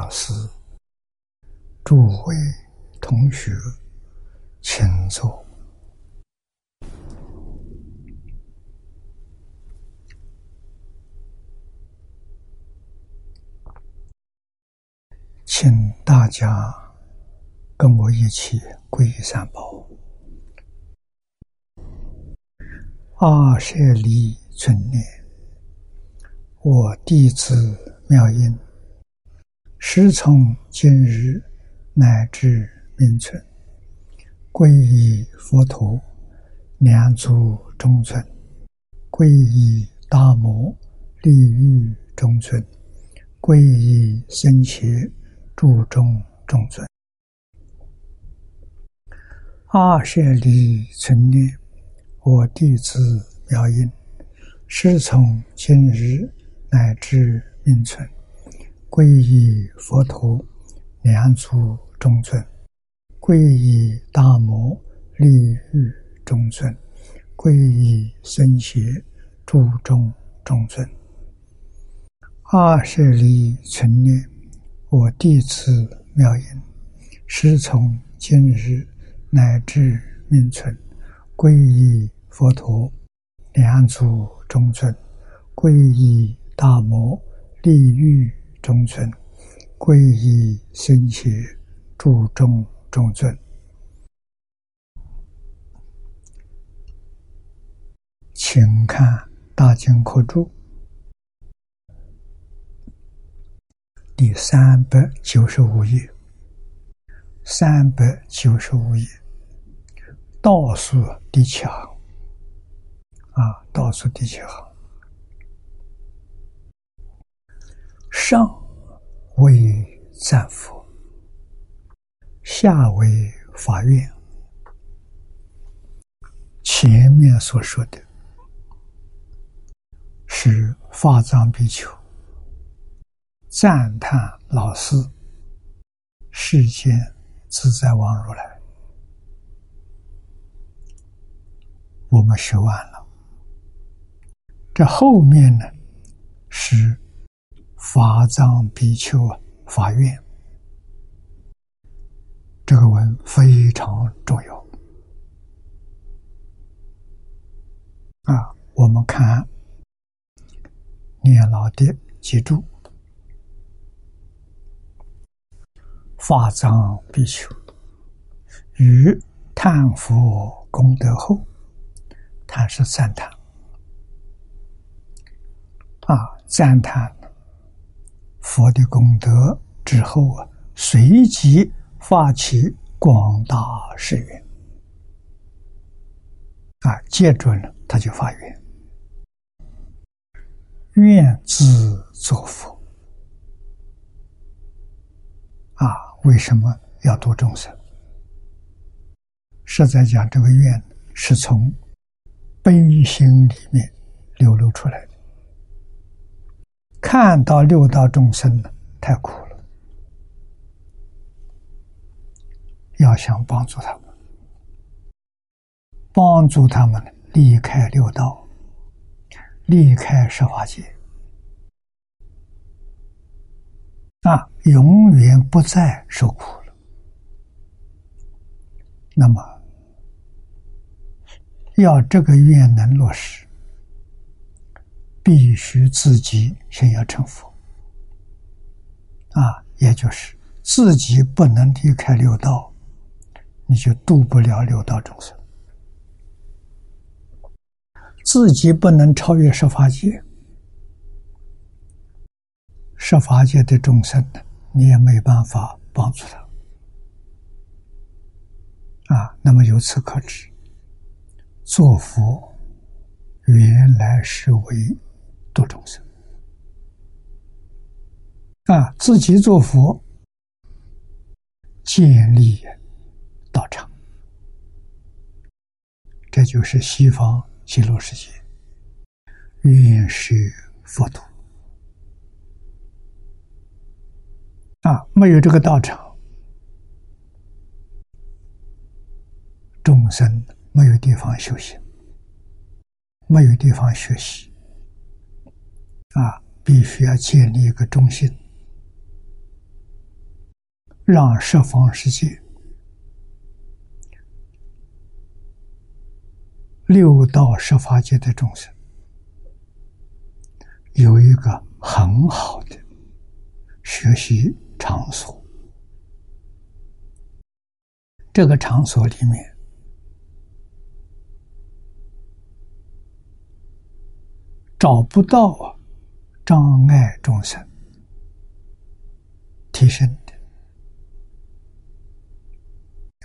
老师、诸位同学，请坐。请大家跟我一起皈依三宝。阿舍利存念，我弟子妙音，时从今日乃至明存，皈依佛陀，两足中尊；皈依大摩，利欲中尊；皈依僧伽，注中中尊。阿舍利存念。我弟子妙音，师从今日乃至命存，皈依佛陀，两足中尊；皈依大摩，利欲中尊；皈依僧伽，注中中尊。二舍利存念，我弟子妙音，师从今日乃至命存。皈依佛陀，两足中尊；皈依大摩，利欲中尊；皈依僧伽，注重中尊。请看《大经科注》第三百九十五页，三百九十五页。倒数第七行啊，倒数第七行，上为战佛，下为法院。前面所说的，是法藏比丘赞叹老师世间自在王如来。我们学完了，这后面呢是法藏比丘法院，这个文非常重要啊！我们看念老的记住，法藏比丘于叹佛功德后。他是赞叹啊，赞叹佛的功德之后啊，随即发起广大誓愿啊，接准了他就发愿，愿自作佛啊，为什么要度众生？是在讲这个愿是从。悲心里面流露出来的，看到六道众生，太苦了，要想帮助他们，帮助他们离开六道，离开十法界，啊，永远不再受苦了。那么。要这个愿能落实，必须自己先要成佛啊，也就是自己不能离开六道，你就度不了六道众生；自己不能超越十法界，十法界的众生呢，你也没办法帮助他啊。那么由此可知。做佛原来是为度众生啊！自己做佛，建立道场，这就是西方极乐世界原始佛土啊！没有这个道场，众生。没有地方修行，没有地方学习，啊，必须要建立一个中心，让十方世界六道十法界的众生有一个很好的学习场所。这个场所里面，找不到啊障碍众生提升的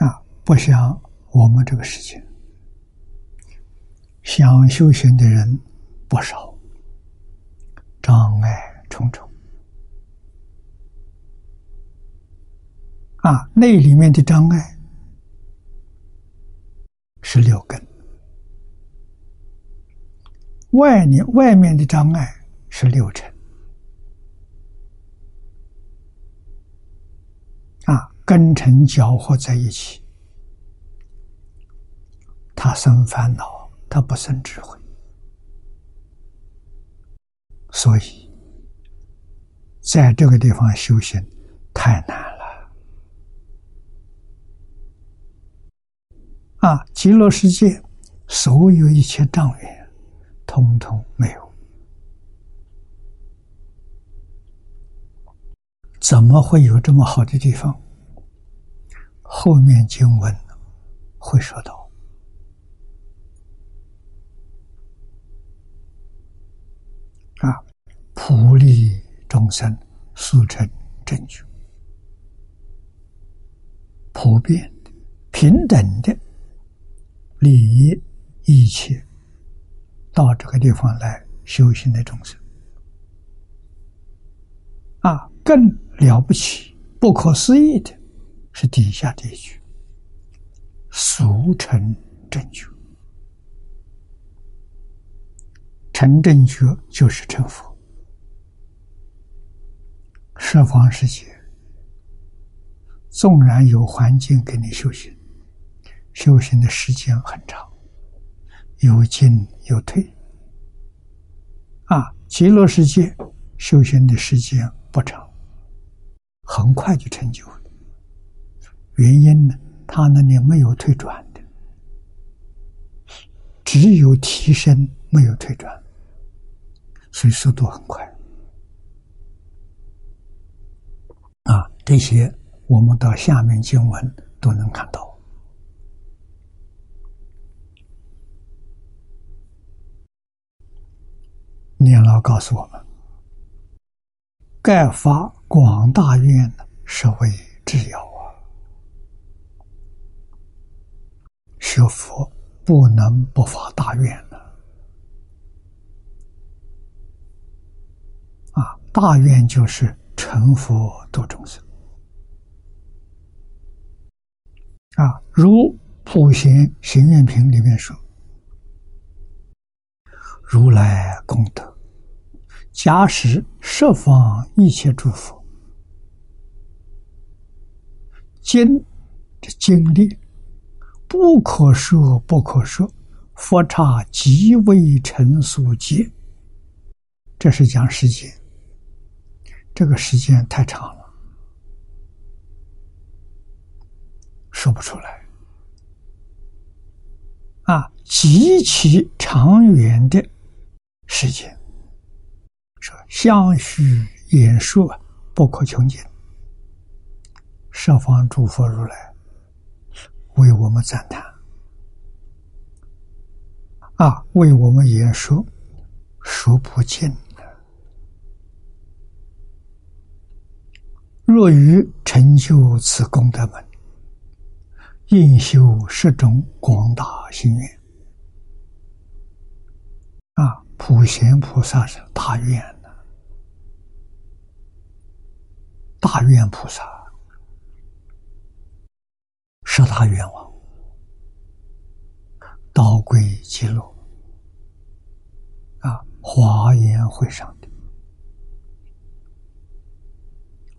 啊！不像我们这个世界，想修行的人不少，障碍重重啊！那里面的障碍。是六根，外面外面的障碍是六尘，啊，根尘搅和在一起，他生烦恼，他不生智慧，所以在这个地方修行太难了。啊！极乐世界所有一切障缘，通通没有，怎么会有这么好的地方？后面经文会说到。啊，普利众生，速成正觉，普遍的、平等的。利益一切到这个地方来修行的众生啊，更了不起、不可思议的是底下这一句：“俗成正觉。”成正觉就是成佛。十方世界纵然有环境给你修行。修行的时间很长，有进有退。啊，极乐世界修行的时间不长，很快就成就了。原因呢，他那里没有退转的，只有提升，没有退转，所以速度很快。啊，这些我们到下面经文都能看到。念老告诉我们：“盖发广大愿呢，是为至要啊！学佛不能不发大愿呢。啊，大愿就是成佛度众生啊。如《普贤行愿品》里面说：‘如来功德。’”假使设方一切诸佛，经的经历不可说不可说，佛刹极为成所劫。这是讲时间，这个时间太长了，说不出来。啊，极其长远的时间。说相续演说不可穷尽，十方诸佛如来为我们赞叹啊，为我们演说说不尽若欲成就此功德门，应修十种广大心愿啊！普贤菩萨是大愿。大愿菩萨，十大愿望，道归极乐啊！华严会上的，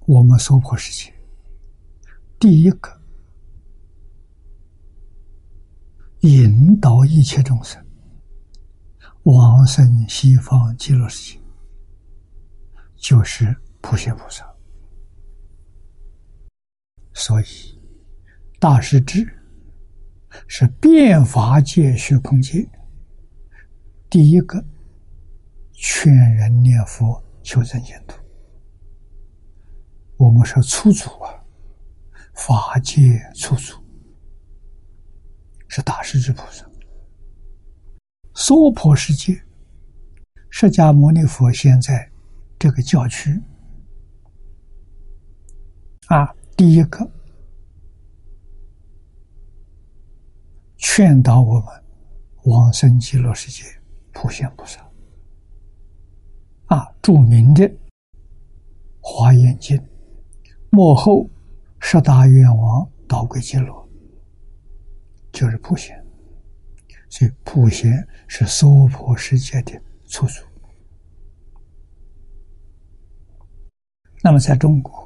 我们娑婆世界第一个引导一切众生往生西方极乐世界，就是普贤菩萨。所以大师志是变法界虚空界第一个劝人念佛求生净土。我们说出祖啊，法界出祖是大势至菩萨。娑婆世界，释迦牟尼佛现在这个教区啊，第一个劝导我们往生极乐世界，普贤菩萨啊，著名的《华严经》。幕后十大愿王导归极乐，就是普贤，所以普贤是娑婆世界的出处。那么，在中国，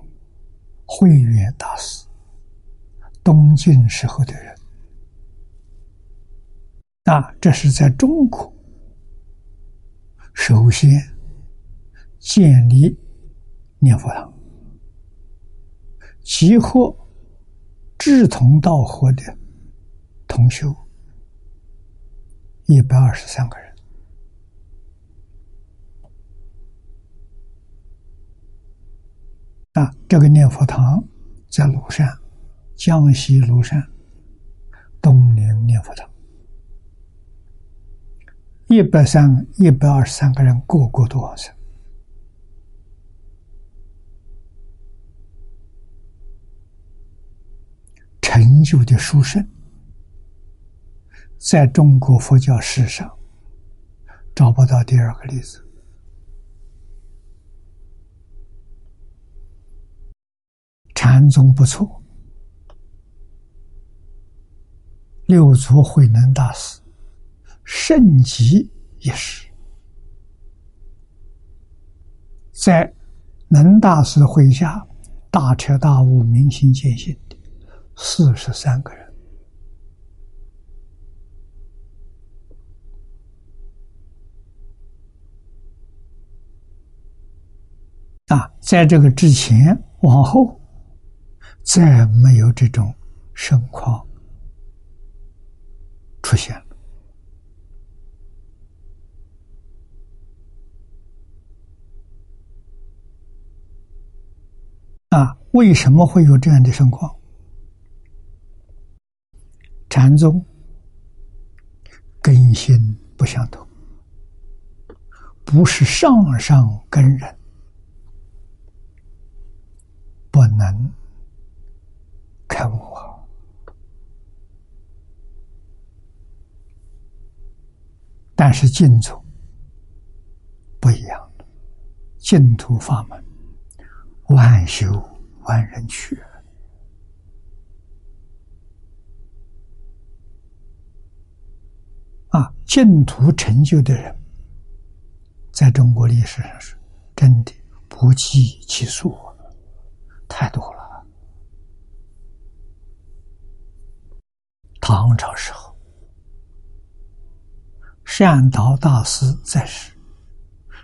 慧远大师，东晋时候的人，那，这是在中国首先建立念佛堂。集合志同道合的同修一百二十三个人啊！这个念佛堂在庐山，江西庐山东陵念佛堂，一百三一百二十三个人，个个都往生。成就的殊胜，在中国佛教史上找不到第二个例子。禅宗不错，六祖慧能大师盛极一时，在能大师麾下大彻大悟、明心见性。四十三个人啊，在这个之前往后，再没有这种盛况出现了啊！为什么会有这样的盛况？禅宗根性不相同，不是上上根人不能开悟啊。但是净土不一样，净土法门万修万人去。啊，净土成就的人，在中国历史上是真的不计其数，太多了。唐朝时候，善导大师在世，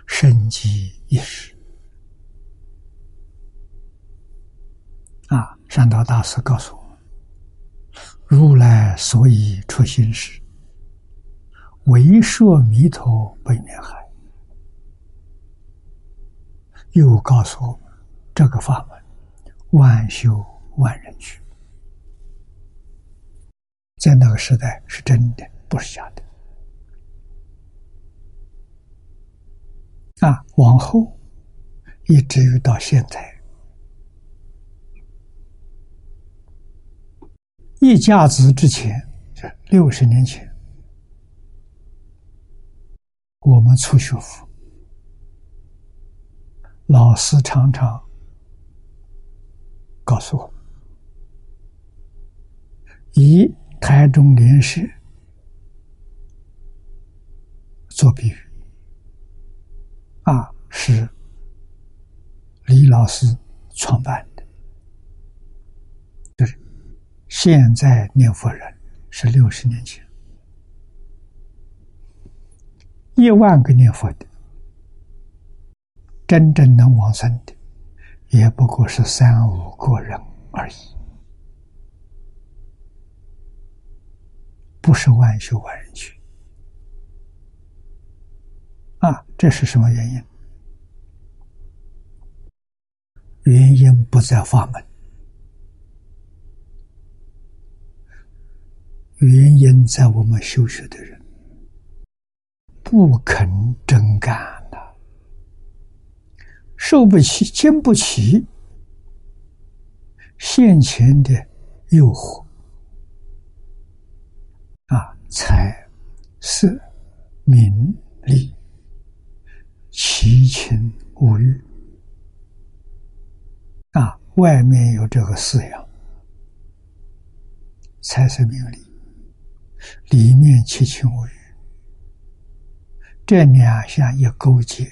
生机一时。啊，善导大师告诉我：“如来所以出心时。”为说弥陀北面海，又告诉我们这个法门万修万人去，在那个时代是真的，不是假的。啊，往后一直于到现在，一甲子之前，六十年前。我们初学佛，老师常常告诉我，以台中莲社做比喻，啊，是李老师创办的，就是现在念佛人是六十年前。一万个念佛的，真正能往生的，也不过是三五个人而已。不是万修万人去。啊，这是什么原因？原因不在法门，原因在我们修学的人不肯真干呐，受不起、经不起现前的诱惑，财、色、名、利。七情五欲。啊，外面有这个四样，财色名利，里面七情五欲，这两项一勾结，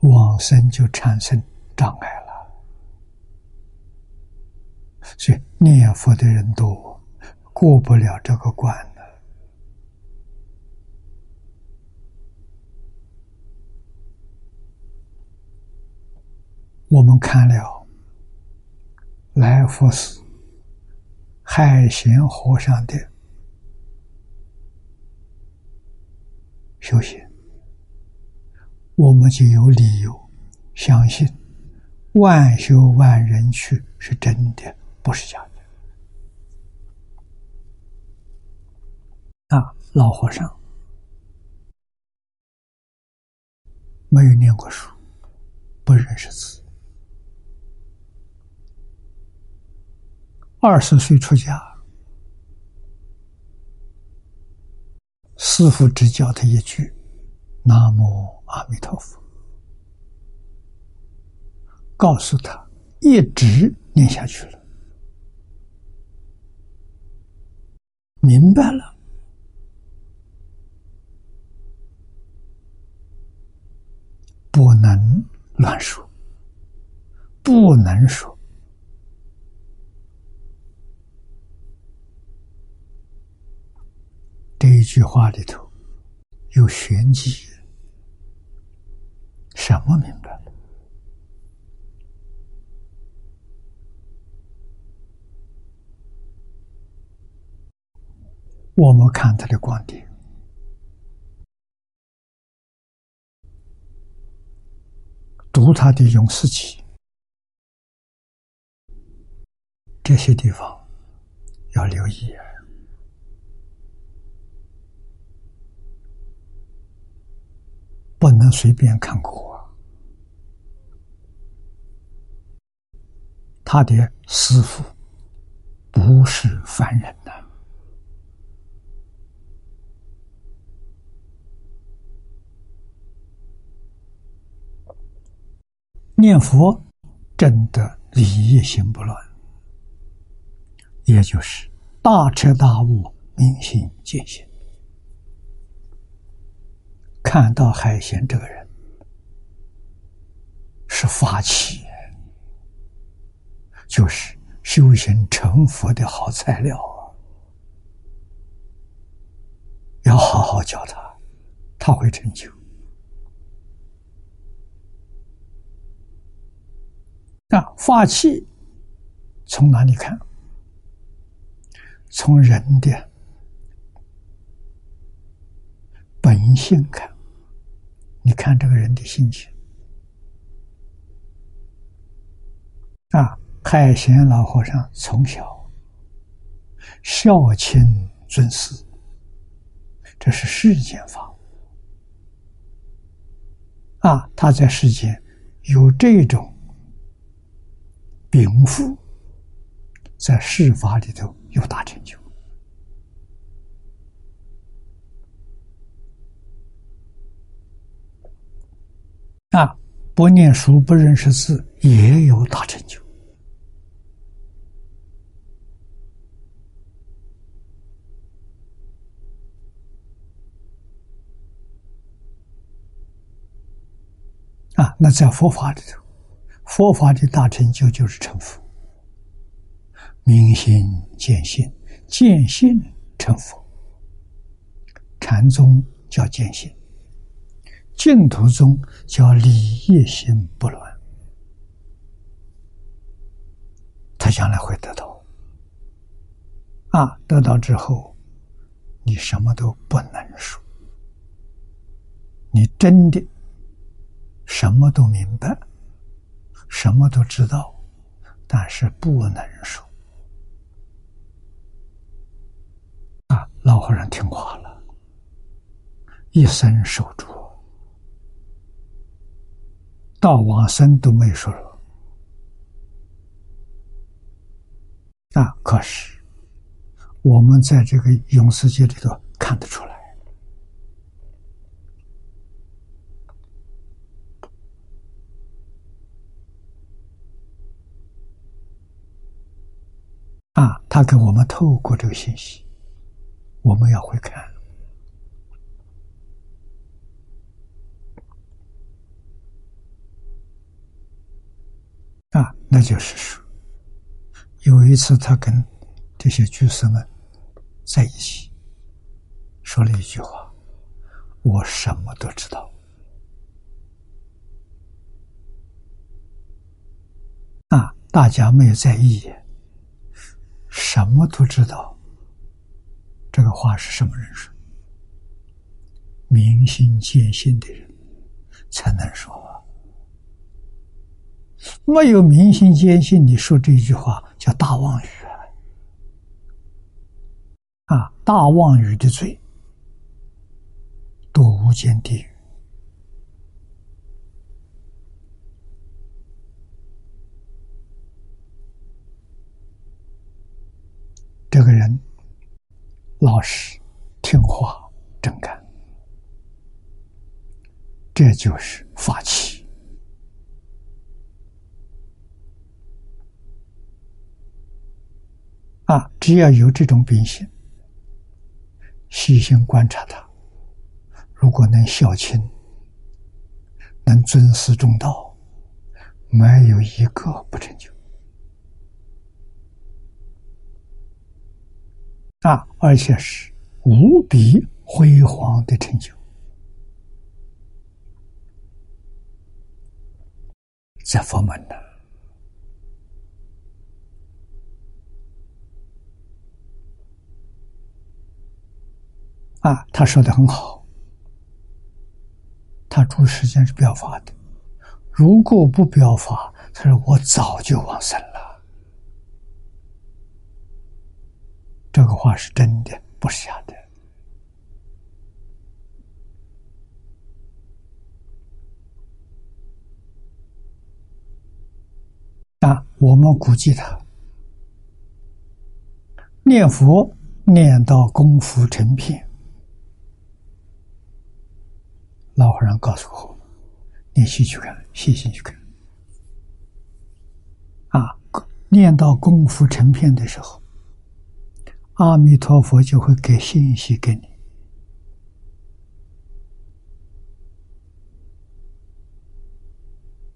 往生就产生障碍了。所以念佛的人多，过不了这个关了。我们看了来福寺海贤和尚的修行，我们就有理由相信万修万人去是真的，不是假的。啊，老和尚没有念过书，不认识字。二十岁出家，师父只教他一句：“南无阿弥陀佛。”告诉他一直念下去了，明白了，不能乱说，不能说。这一句话里头有玄机，什么明白我们看他的观点，读他的《永士记》，这些地方要留意。不能随便看过，他的师傅不是凡人呐，念佛真的理业心不乱，也就是大彻大悟、明心见性。看到海贤这个人是法器，就是修行成佛的好材料啊！要好好教他，他会成就。啊，法器从哪里看？从人的本性看。你看这个人的心情啊！海贤老和尚从小孝亲尊师，这是世间法啊！他在世间有这种禀赋，在世法里头有大成就。啊，不念书不认识字也有大成就。啊，那在佛法里头，佛法的大成就就是成佛，明心见性，见性成佛。禅宗叫见性。净土宗叫理业心不乱，他将来会得到。啊，得到之后，你什么都不能说，你真的什么都明白，什么都知道，但是不能说。啊，老和尚听话了，一生守住，到往生都没说了。啊，可是。我们在这个永世界里头看得出来，啊，他给我们透过这个信息，我们要会看，啊，那就是说，有一次他跟这些居士们。在一起，说了一句话：“我什么都知道。”啊，大家没有在意，什么都知道。这个话是什么人说？明心见性的人才能说。没有明心见性，你说这句话叫大妄语。啊！大妄语的罪，堕无间地狱。这个人老实、听话、正干，这就是法器。啊！只要有这种秉性。细心观察他，如果能孝亲，能尊师重道，没有一个不成就啊！而且是无比辉煌的成就，在佛门呢。啊，他说的很好。他住时间是表法的，如果不表法，他说我早就往生了。这个话是真的，不是假的。啊，我们估计他念佛念到功夫成片。老和尚告诉我：“你细去看，细心去看。啊，念到功夫成片的时候，阿弥陀佛就会给信息给你，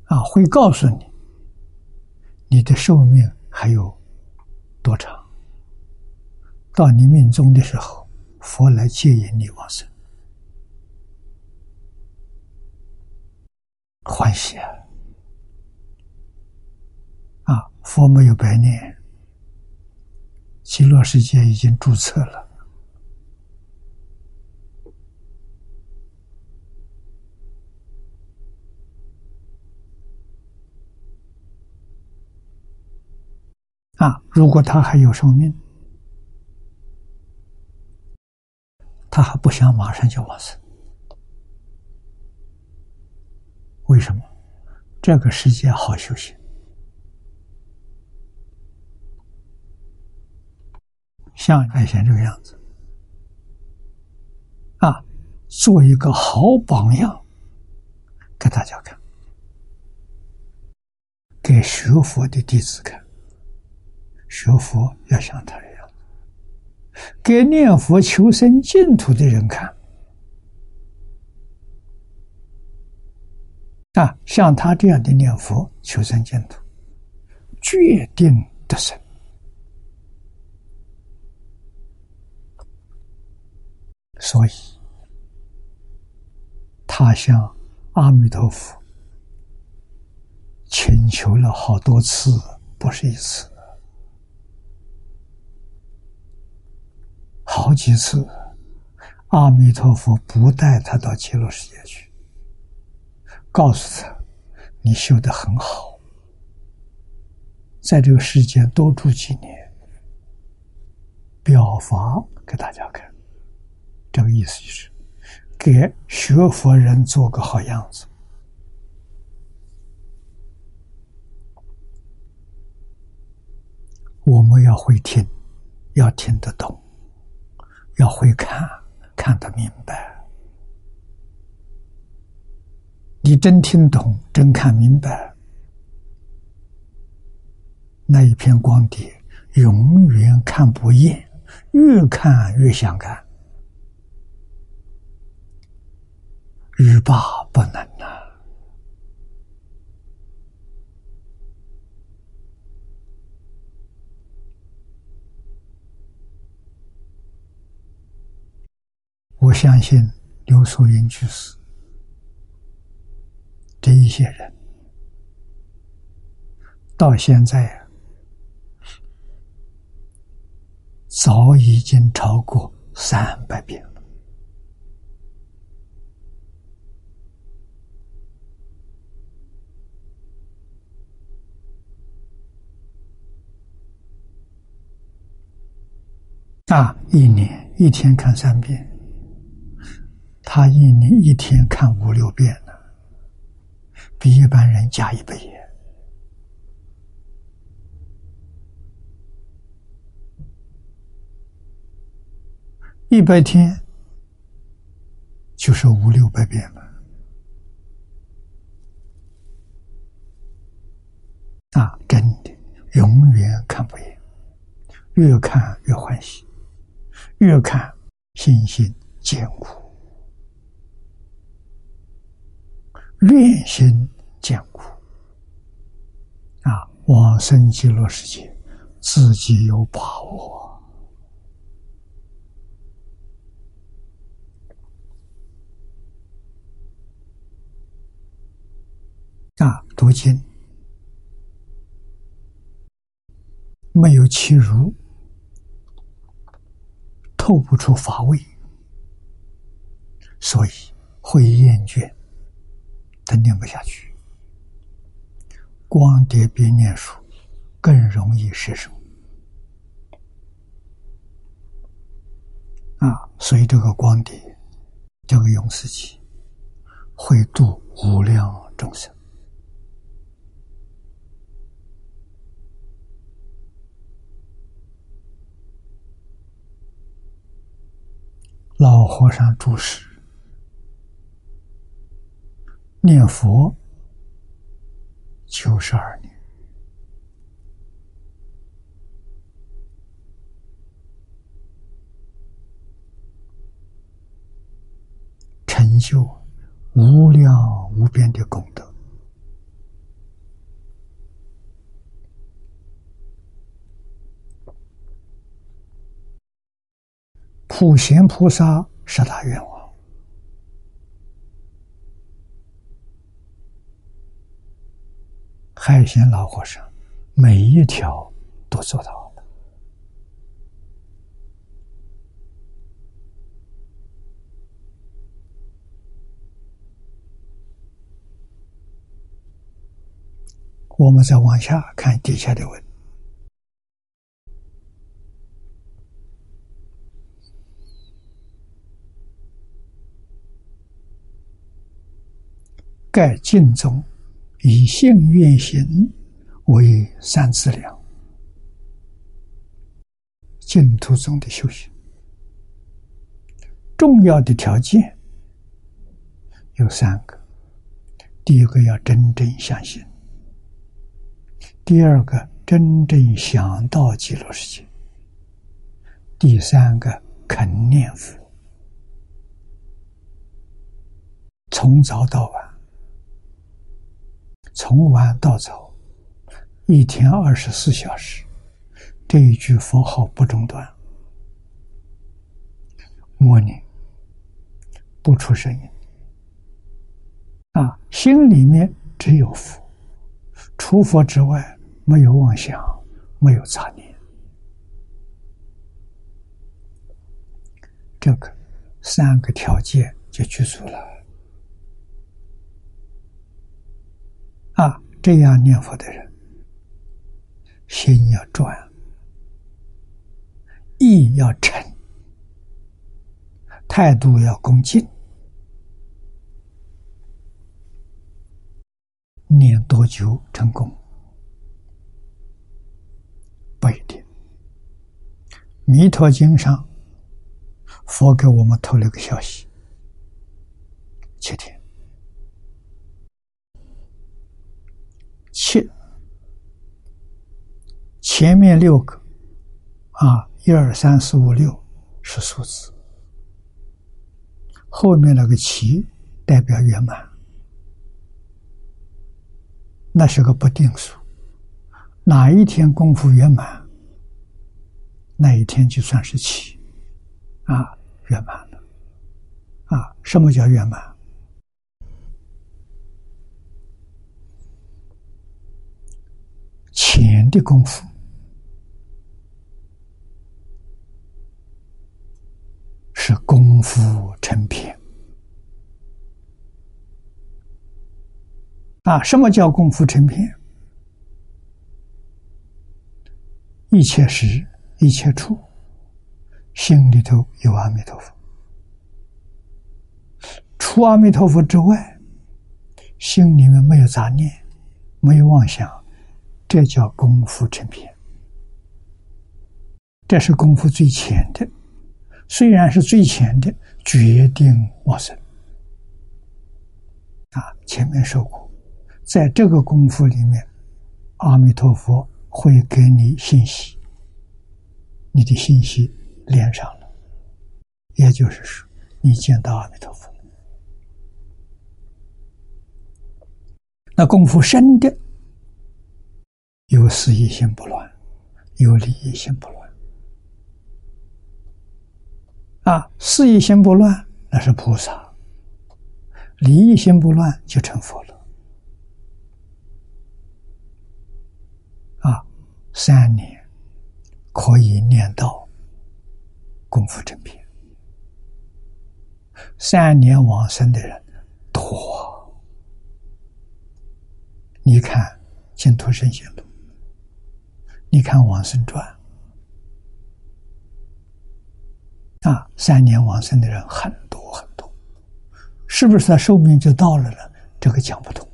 啊，会告诉你你的寿命还有多长。到你命中的时候，佛来接引你往生。”欢喜啊！啊，佛没有白念，极乐世界已经注册了。啊，如果他还有寿命，他还不想马上就往生。为什么这个世界好修行？像爱贤这个样子啊，做一个好榜样给大家看，给学佛的弟子看，学佛要像他这样，给念佛求生净土的人看。啊，像他这样的念佛求生净土，决定得生。所以他向阿弥陀佛请求了好多次，不是一次，好几次。阿弥陀佛不带他到极乐世界去，告诉他：“你修得很好，在这个世间多住几年，表法给大家看。”这个意思就是，给学佛人做个好样子。我们要会听，要听得懂，要会看，看得明白。你真听懂，真看明白，那一片光碟永远看不厌，越看越想看，欲罢不能呐。我相信刘素云居士这一些人，到现在早已经超过三百遍啊，一年一天看三遍。他一年一天看五六遍呢，比一般人加一倍。一百天就是五六百遍了，啊，真的永远看不厌，越看越欢喜，越看信心坚固。愿心坚固啊！往生极乐世界，自己有把握啊！读经没有欺辱，透不出法味，所以会厌倦。他念不下去，光碟比念书更容易失手啊！所以这个光碟，这个永世机，会度无量众生老和尚注释。念佛九十二年，成就无量无边的功德。普贤菩萨十大愿望。海贤老和尚每一条都做到了。我们再往下看底下的文，盖净宗。以性愿行为三资粮，净土中的修行重要的条件有三个：第一个要真正相信；第二个真正想到极乐世界；第三个肯念佛，从早到晚。从晚到早，一天二十四小时，这一句佛号不中断，默念，不出声音，啊，心里面只有佛，除佛之外没有妄想，没有杂念，这个三个条件就具足了。啊，这样念佛的人，心要转，意要沉，态度要恭敬，念多久成功？不一定。弥陀经上，佛给我们透了个消息：七天，七前面六个啊，一二三四五六是数字，后面那个七代表圆满，那是个不定数，哪一天功夫圆满？那一天就算是七，啊，圆满了，啊，什么叫圆满？钱的功夫是功夫成片，啊，什么叫功夫成片？一切时。一切处，心里头有阿弥陀佛。除阿弥陀佛之外，心里面没有杂念，没有妄想，这叫功夫成片。这是功夫最浅的，虽然是最浅的，决定往生。啊，前面说过，在这个功夫里面，阿弥陀佛会给你信息。你的信息连上了，也就是说，你见到阿弥陀佛。那功夫深的，有思意心不乱，有理一心不乱。啊，思意心不乱，那是菩萨；理一心不乱，就成佛了。啊，三年。可以念到功夫成片，三年往生的人多。你看《净土圣贤录》，你看《往生传》，啊，三年往生的人很多很多，是不是他寿命就到了呢？这个讲不通，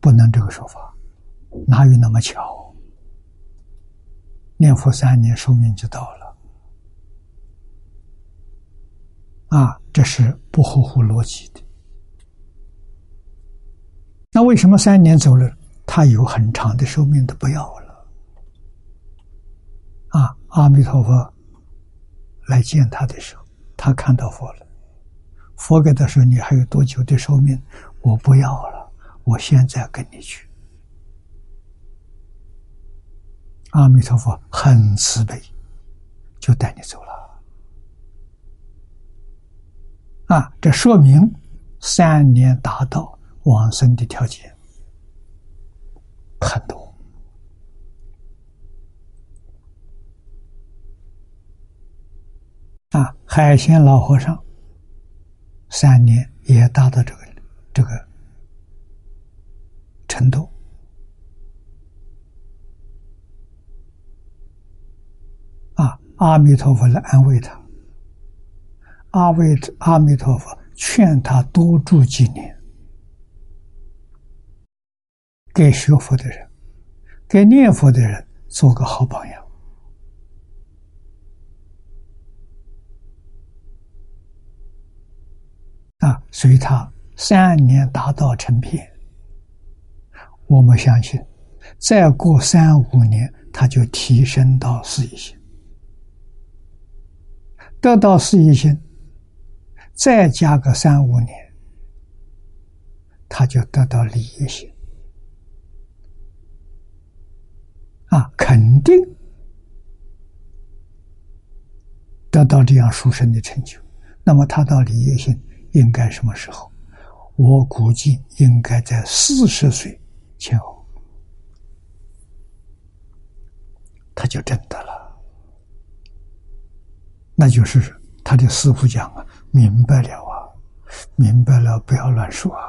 不能这个说法。哪有那么巧？念佛三年，寿命就到了。啊，这是不合乎逻辑的。那为什么三年走了，他有很长的寿命都不要了？啊，阿弥陀佛来见他的时候，他看到佛了，佛给他说：“你还有多久的寿命？我不要了，我现在跟你去。”阿弥陀佛很慈悲，就带你走了。啊，这说明三年达到往生的条件很多。啊，海鲜老和尚三年也达到这个这个程度啊。阿弥陀佛来安慰他，阿弥阿弥陀佛劝他多住几年，给学佛的人，给念佛的人做个好榜样。啊，所以他三年达到成片，我们相信，再过三五年，他就提升到四一心。得到事业心，再加个三五年，他就得到利益心啊，肯定得到这样殊胜的成就。那么他到利益心应该什么时候？我估计应该在四十岁前后，他就真的了。那就是他的师傅讲啊，明白了啊，明白了，不要乱说啊，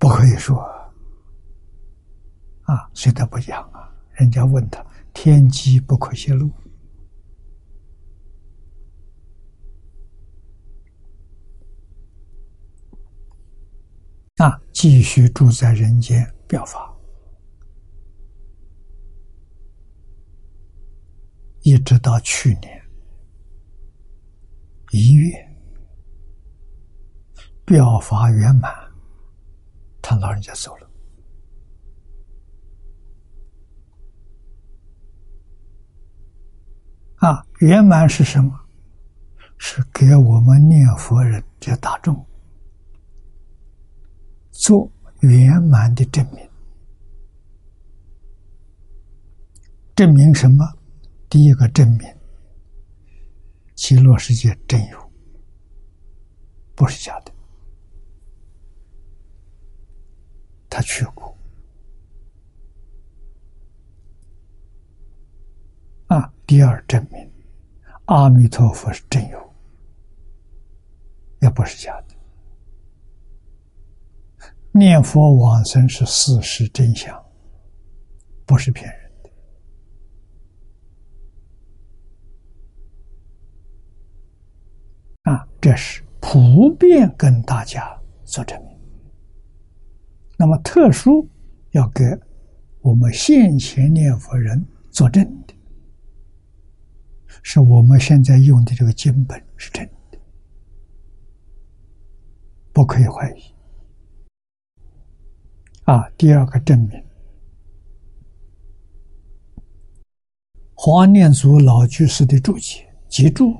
不可以说啊，所以他不讲啊。人家问他，天机不可泄露啊，继续住在人间表法。一直到去年一月，表法圆满，他老人家走了。啊，圆满是什么？是给我们念佛人这大众做圆满的证明。证明什么？第一个证明，极乐世界真有，不是假的。他去过啊。第二证明，阿弥陀佛是真有，也不是假的。念佛往生是事实真相，不是骗人的。啊，这是普遍跟大家做证明。那么特殊要给我们现前念佛人作证的，是我们现在用的这个经本是真的，不可以怀疑。啊，第二个证明，黄念祖老居士的注解，记住。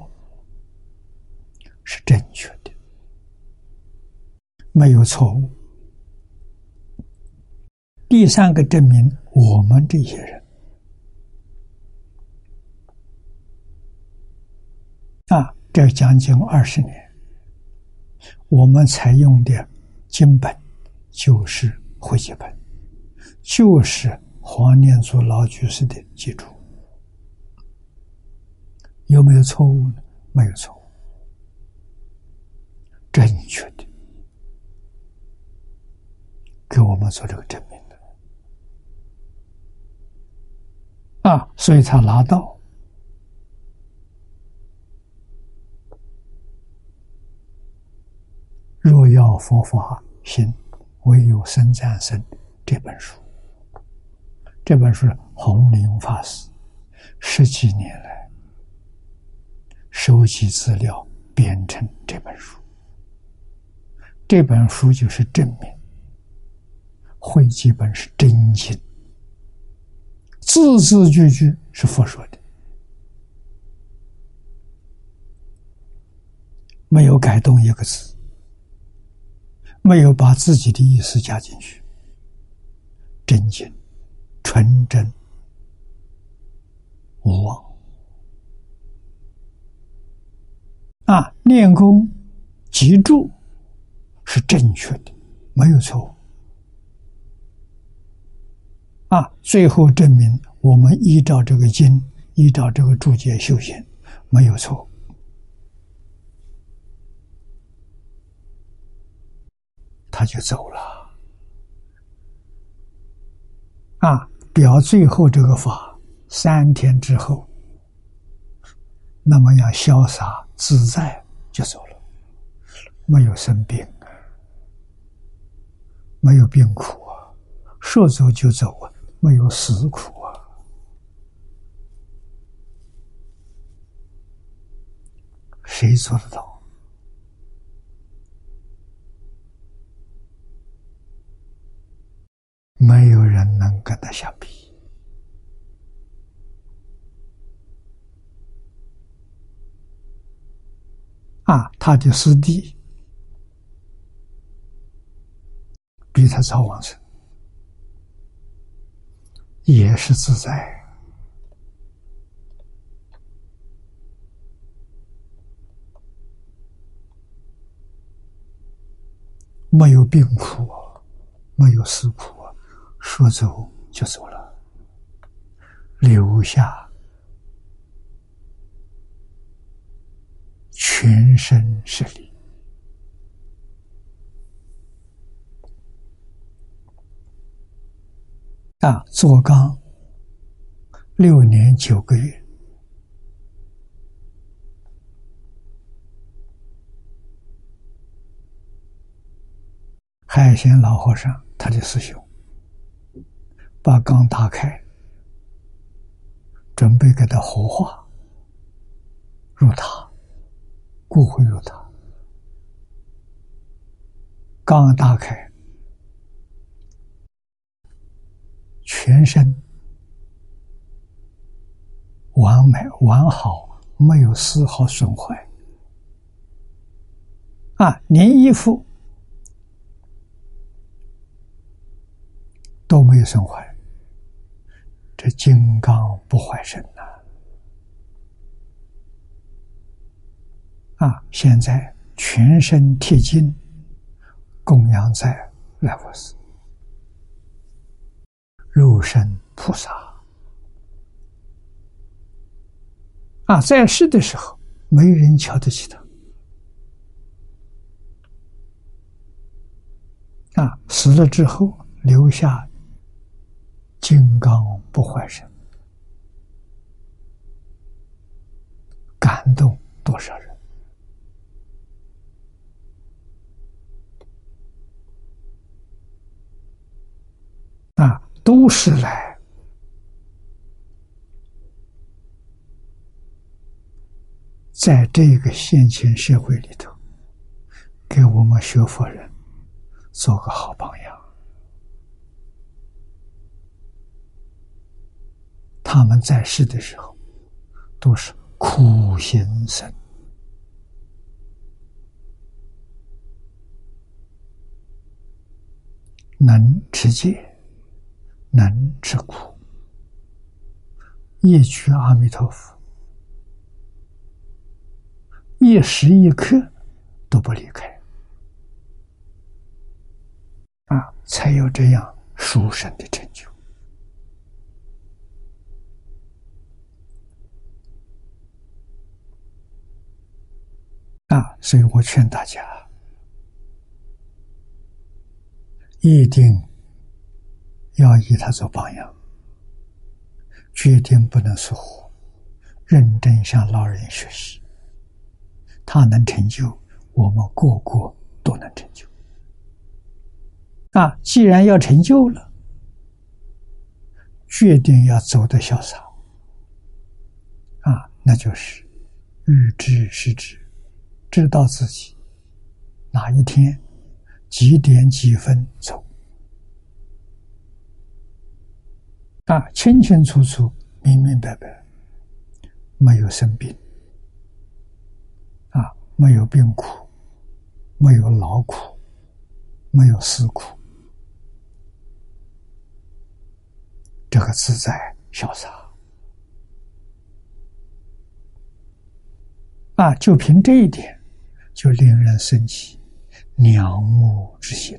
是正确的，没有错误。第三个证明，我们这些人啊，这将近二十年，我们采用的经本就是会集本，就是黄念祖老居士的记住，有没有错误呢？没有错误。正确的，给我们做这个证明的。啊，所以他拿到若要佛法行，唯有生战胜这本书。这本书弘林法师十几年来收集资料编成这本书。这本书就是证明，会记本是真经，字字句句是佛说的，没有改动一个字，没有把自己的意思加进去，真经，纯真无妄啊！练功，记住。是正确的，没有错。啊，最后证明我们依照这个经，依照这个注解修行，没有错。他就走了。啊，表最后这个法，三天之后，那么样潇洒自在就走了，没有生病。没有病苦啊，说走就走啊，没有死苦啊，谁做得到？没有人能跟他相比啊！他的师弟。比他早往生，也是自在，没有病苦，没有死苦，佛祖就走了，留下全身是力啊！坐缸六年九个月，海贤老和尚他的师兄。把缸打开，准备给他火化入塔。骨灰入塔，刚打开，全身完美完好，没有丝毫损坏，啊，连衣服都没有损坏，这金刚不坏身呐。啊！现在全身贴金，供养在来佛寺，肉身菩萨。啊，在世的时候，没人瞧得起他。啊，死了之后，留下金刚不坏身，感动多少人？啊，都是来在这个现前社会里头，给我们学佛人做个好榜样。他们在世的时候，都是苦行僧。能持戒。能吃苦，一句阿弥陀佛，一时一刻都不离开，啊，才有这样殊胜的成就。啊，所以我劝大家，一定。要以他做榜样，决定不能疏忽，认真向老人学习。他能成就，我们个个都能成就。啊，既然要成就了，决定要走得潇洒。啊，那就是欲知时至，知道自己哪一天几点几分走。啊，清清楚楚、明明白白，没有生病，啊，没有病苦，没有劳苦，没有思苦，这个自在潇洒，啊，就凭这一点，就令人生起仰慕之心。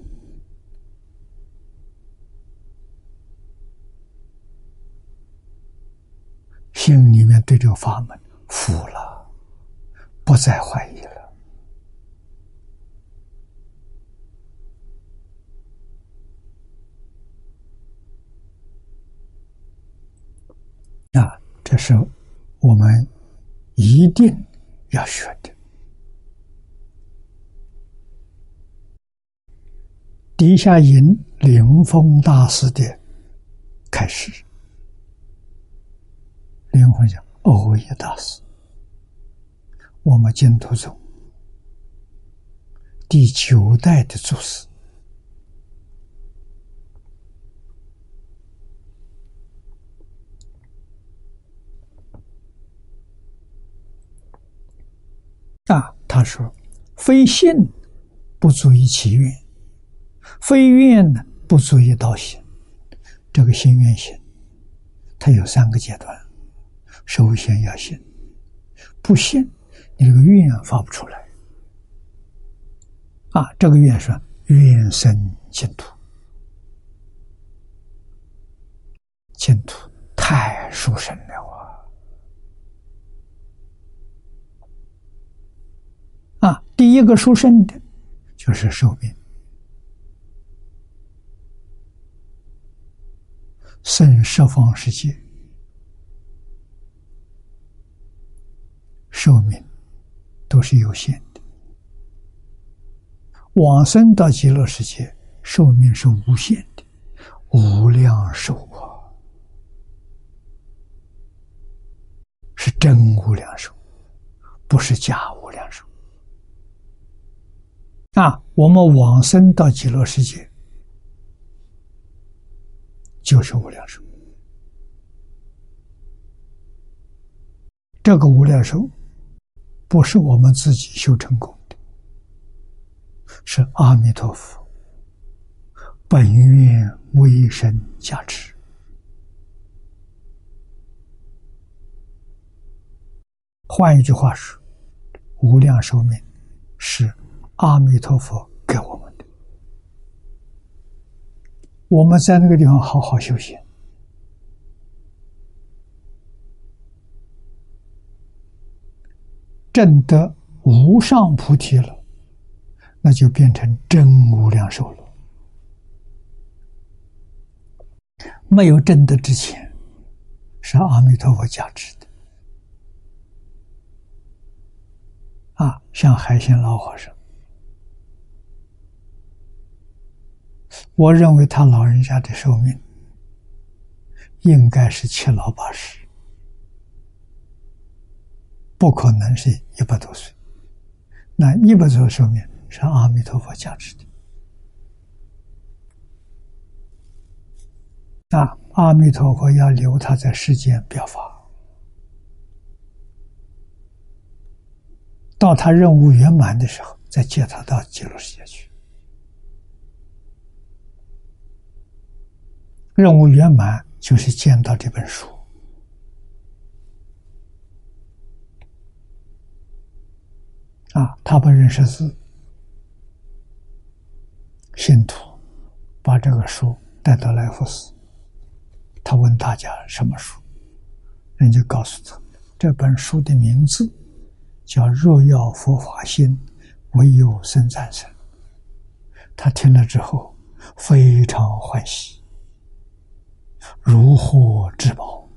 心里面对这个法门服了，不再怀疑了。那，这是我们一定要学的。底下引灵峰大师的开始。灵魂讲，欧耶大师，我们净土宗第九代的祖师。啊，他说：“非信不足以起愿，非愿呢不足以道行。这个心愿行，它有三个阶段。”首先要信，不信，你这个愿发不出来。啊，这个愿是愿生净土，净土太殊胜了啊！啊第一个殊胜的，就是寿命。生十方世界，寿命都是有限的；往生到极乐世界，寿命是无限的，无量寿啊，是真无量寿，不是假无量寿。啊，我们往生到极乐世界。就是无量寿，这个无量寿不是我们自己修成功的，是阿弥陀佛本愿威神加持。换一句话说，无量寿命是阿弥陀佛给我们。我们在那个地方好好修行，证得无上菩提了，那就变成真无量寿了。没有证得之前，是阿弥陀佛加持的。啊，像海鲜老和尚。我认为他老人家的寿命应该是七老八十，不可能是一百多岁。那一百多岁寿命是阿弥陀佛加持的。那阿弥陀佛要留他在世间表法，到他任务圆满的时候，再接他到极乐世界去。任务圆满，就是见到这本书啊！他不认识字，信徒把这个书带到来福寺，他问大家什么书，人家告诉他，这本书的名字叫《若要佛法心，唯有生战生》。他听了之后非常欢喜。如获至宝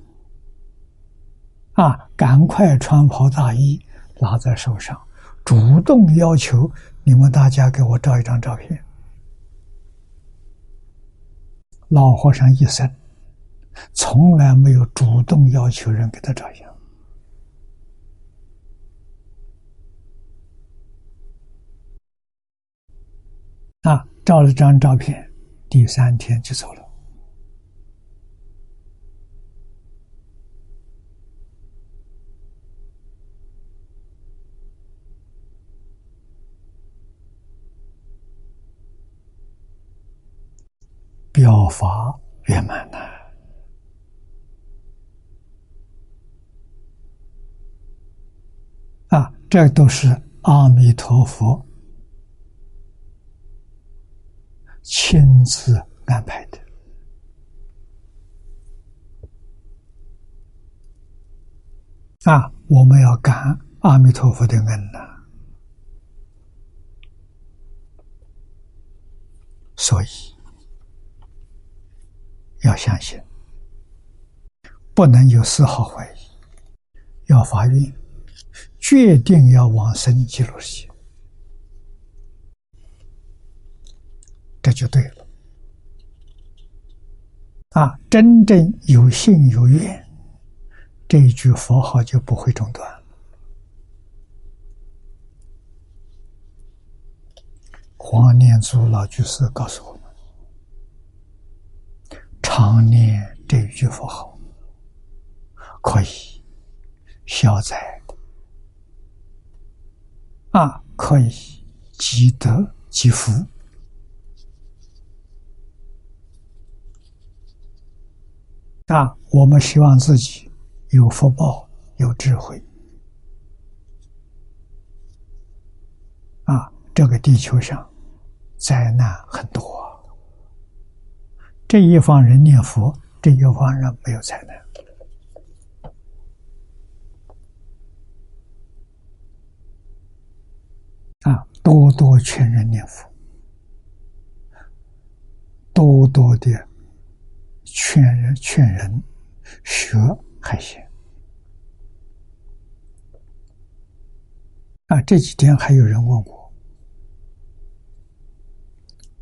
啊！赶快穿袍大衣，拿在手上，主动要求你们大家给我照一张照片。老和尚一生从来没有主动要求人给他照相啊！照了张照片，第三天就走了。表法圆满呐！啊，这都是阿弥陀佛亲自安排的啊！我们要感阿弥陀佛的恩呐，所以。要相信，不能有丝毫怀疑，要发愿，决定要往生极乐世界，这就对了。啊，真正有信有愿，这一句佛号就不会中断。黄念祖老居士告诉我。常念这一句佛号，可以消灾啊，可以积德积福啊。我们希望自己有福报、有智慧啊。这个地球上灾难很多。这一方人念佛，这一方人没有灾难啊！多多劝人念佛，多多的劝人劝人学海鲜。啊，这几天还有人问我，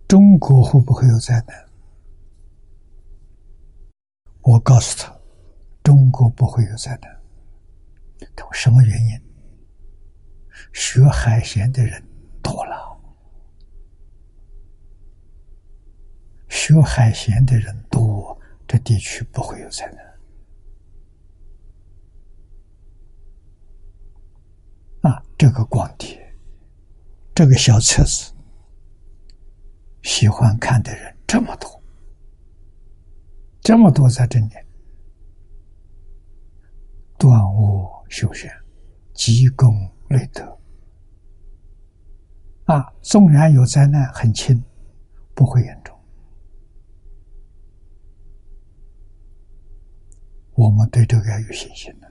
中国会不会有灾难？我告诉他，中国不会有灾难。他说什么原因？学海鲜的人多了，学海鲜的人多，这地区不会有灾难。啊，这个光碟，这个小册子，喜欢看的人这么多。这么多在这里，断恶修善，积功累德。啊，纵然有灾难，很轻，不会严重。我们对这个要有信心的。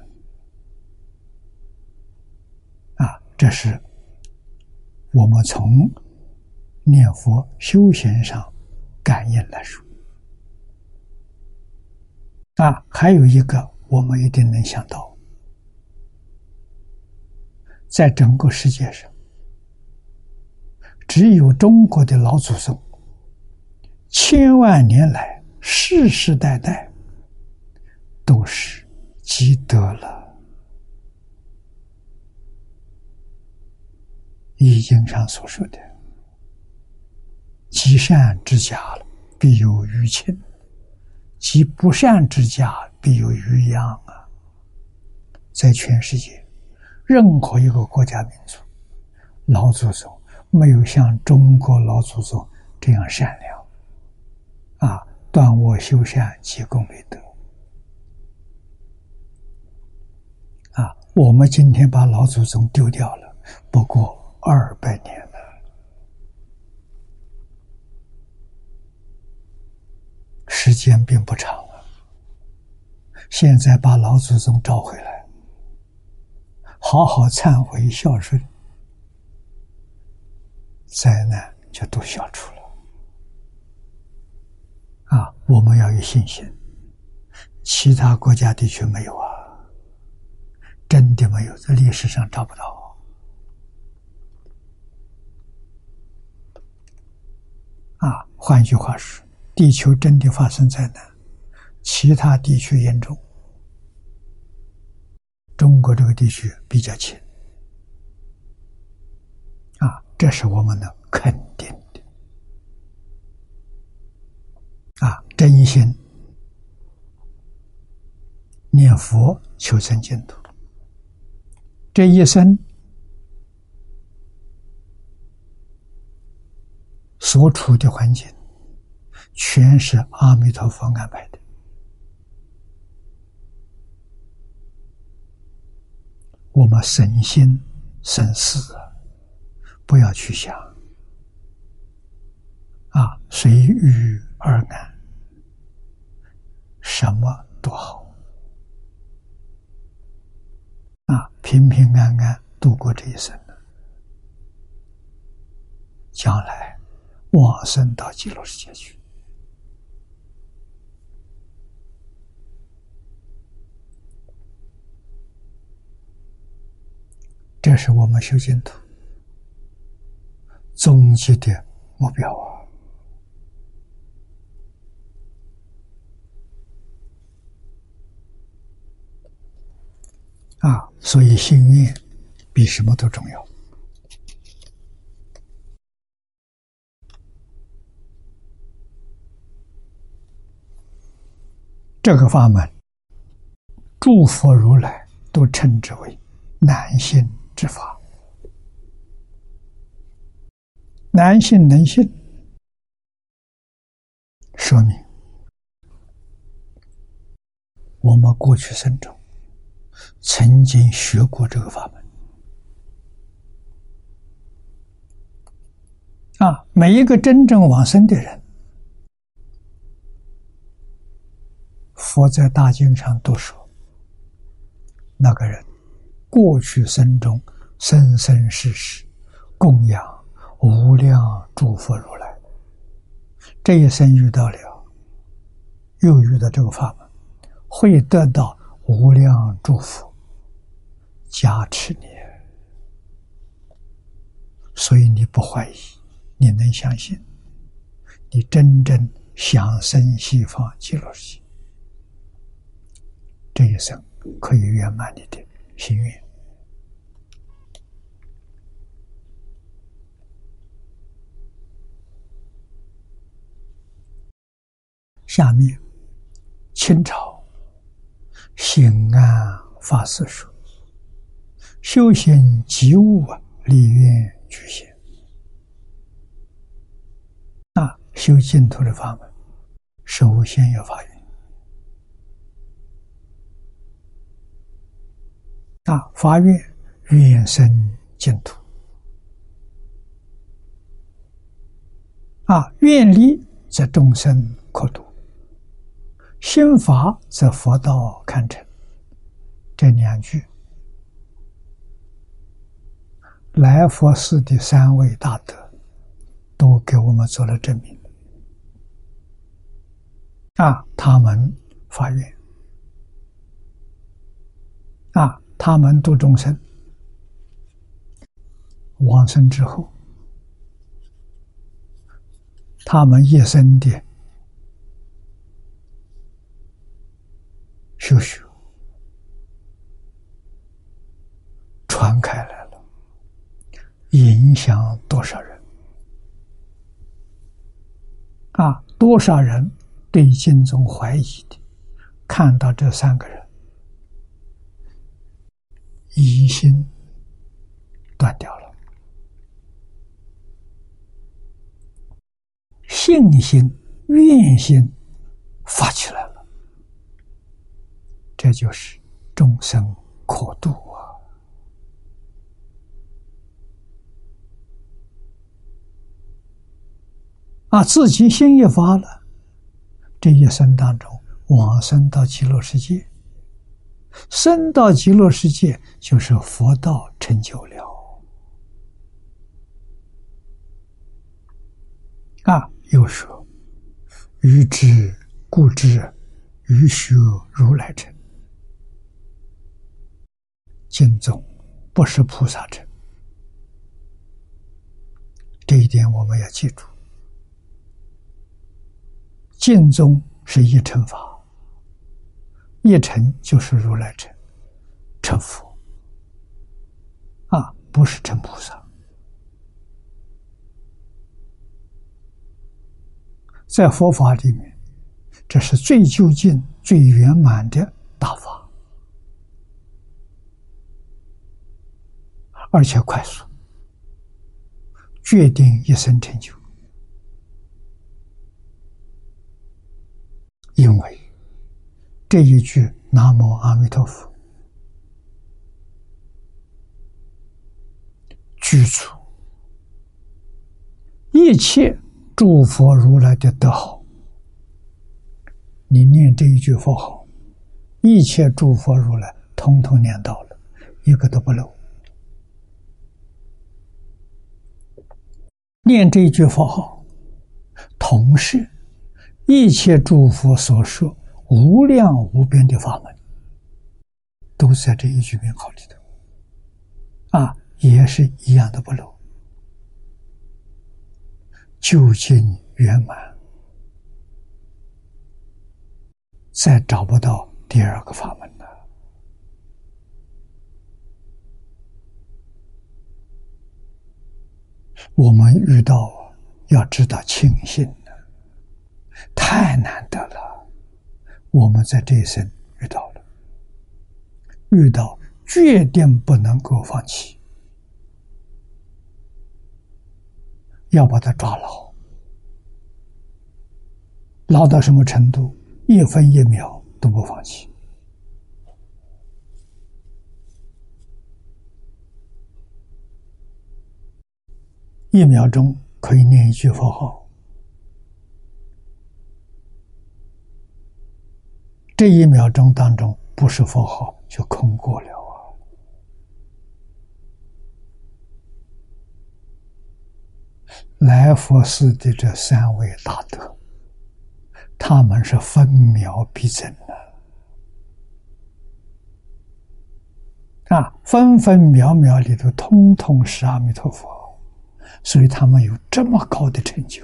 啊，这是我们从念佛修行上感应来说。啊，还有一个，我们一定能想到，在整个世界上，只有中国的老祖宗，千万年来世世代代都是积德了。《易经》上所说的“积善之家了，必有余庆”。其不善之家，必有余殃啊！在全世界，任何一个国家民族，老祖宗没有像中国老祖宗这样善良啊！断恶修善，积功累德啊！我们今天把老祖宗丢掉了，不过二百年。时间并不长了，现在把老祖宗召回来，好好忏悔孝顺，灾难就都消除了。啊，我们要有信心，其他国家地区没有啊，真的没有，在历史上找不到。啊，换句话说。地球真的发生灾难，其他地区严重，中国这个地区比较轻，啊，这是我们的肯定的，啊，真心念佛求生净土，这一生所处的环境。全是阿弥陀佛安排的。我们省心省事，不要去想啊，随遇而安，什么都好啊，平平安安度过这一生将来往生到极乐世界去。这是我们修净土终极的目标啊！啊，所以心愿比什么都重要。这个法门，诸佛如来都称之为难信。之法，男性能信，说明我们过去生中曾经学过这个法门啊！每一个真正往生的人，佛在大经上都说，那个人。过去生中，生生世世供养无量诸佛如来。这一生遇到了，又遇到这个法门，会得到无量祝福加持你。所以你不怀疑，你能相信，你真正想生西方极乐世界，这一生可以圆满你的心愿。下面，清朝兴安法师说：“修行即悟啊，立愿具现。啊，修净土的法门，首先要发愿。啊，发愿愿生净土。啊，愿力则众生可度。”心法则佛道堪成，这两句，来佛寺的三位大德都给我们做了证明。啊，他们发愿，啊，他们度众生，往生之后，他们一生的。修学传开来了，影响多少人啊？多少人对经宗怀疑的，看到这三个人，疑心断掉了，信心、愿心发起来了。这就是众生可度啊！啊，自己心一发了，这一生当中往生到极乐世界，生到极乐世界就是佛道成就了。啊，又说：“欲知故知，欲学如来成。”净宗不是菩萨成，这一点我们要记住。净宗是一乘法，一乘就是如来成，成佛啊，不是成菩萨。在佛法里面，这是最究竟、最圆满的大法。而且快速，决定一生成就。因为这一句“南无阿弥陀佛”，具足一切诸佛如来的德好。你念这一句佛号，一切诸佛如来通通念到了，一个都不漏。念这一句佛号，同时一切诸佛所说无量无边的法门，都在这一句名号里头，啊，也是一样的不漏，究竟圆满，再找不到第二个法门。我们遇到，要知道庆幸的，太难得了。我们在这一生遇到了，遇到决定不能够放弃，要把它抓牢，牢到什么程度？一分一秒都不放弃。一秒钟可以念一句佛号，这一秒钟当中不是佛号就空过了啊！来佛寺的这三位大德，他们是分秒必争的啊，分分秒秒里头通通是阿弥陀佛，所以他们有这么高的成就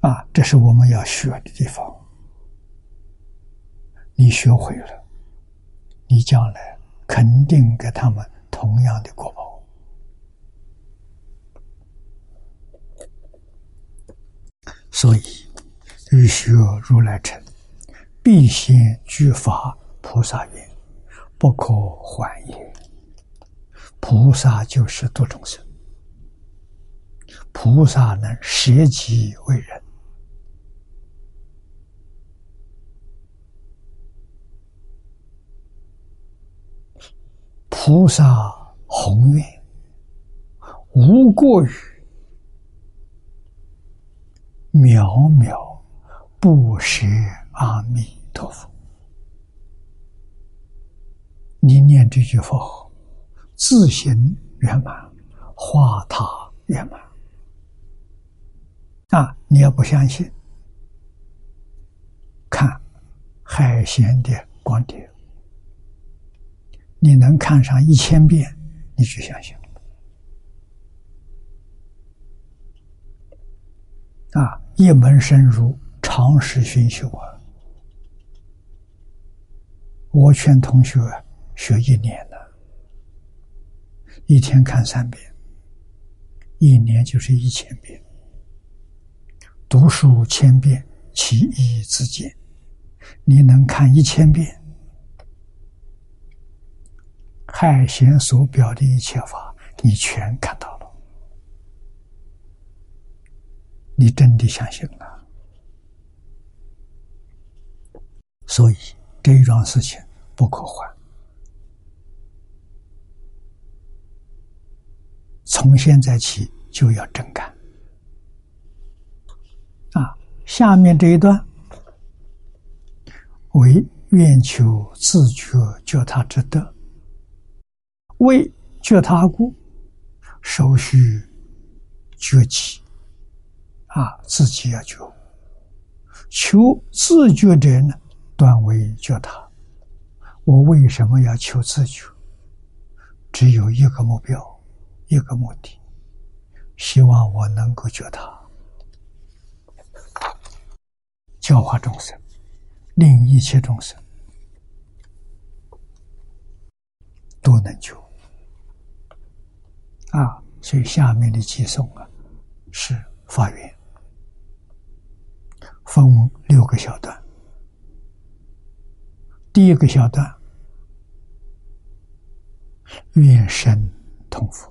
啊，这是我们要学的地方。你学会了，你将来肯定给他们。同样的果报，所以欲学如来成，必先具发菩萨愿，不可缓也。菩萨就是度众生，菩萨能舍己为人，菩萨。宏愿无过于渺渺不舍阿弥陀佛。你念这句佛号，自行圆满，化他圆满。啊，你要不相信，看海贤的光碟，你能看上一千遍。你去想想啊！一门深入，长时熏修啊！我劝同学学一年了，一天看三遍，一年就是一千遍。读书千遍，其义自见。你能看一千遍？海贤所表的一切法，你全看到了，你真的相信了。所以这一桩事情不可换，从现在起就要真干。啊，下面这一段为愿求自觉觉他之德。为觉他故，首须觉己啊，自己要觉。求自觉者呢，断为觉他。我为什么要求自觉？只有一个目标，一个目的，希望我能够觉他，教化众生，令一切众生都能救。啊，所以下面的寄送啊，是法缘，分六个小段。第一个小段，愿生同福，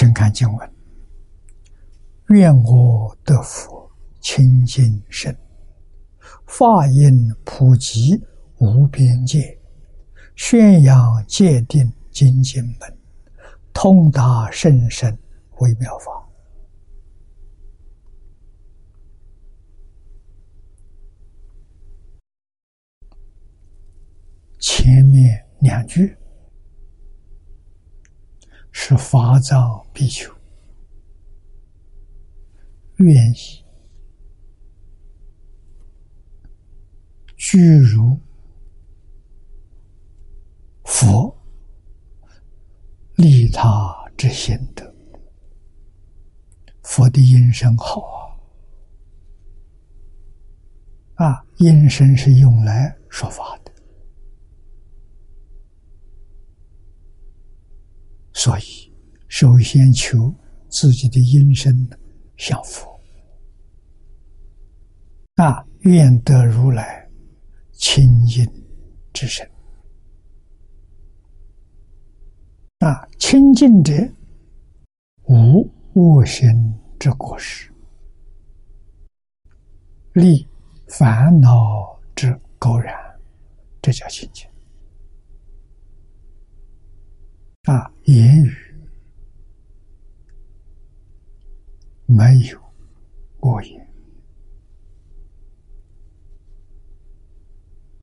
请看经文：愿我得福，清净身。法音普及无边界，宣扬界定精进门，通达甚深微妙法。前面两句是法藏必求愿意。具如佛利他之心的，佛的音声好啊！啊，音声是用来说法的，所以首先求自己的音声像佛，啊，愿得如来。清净之身啊，清净者无恶心之过失，立烦恼之垢染，这叫清净啊。言语没有恶言。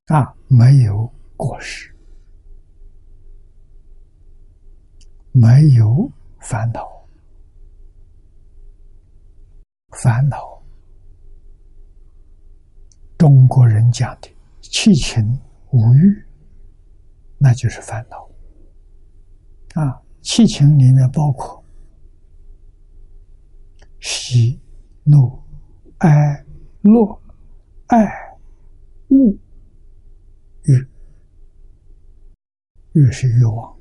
啊，没有过失，没有烦恼，烦恼，中国人讲的七情五欲，那就是烦恼。啊，七情里面包括喜、怒、哀、乐、爱、恶。欲，欲是欲望。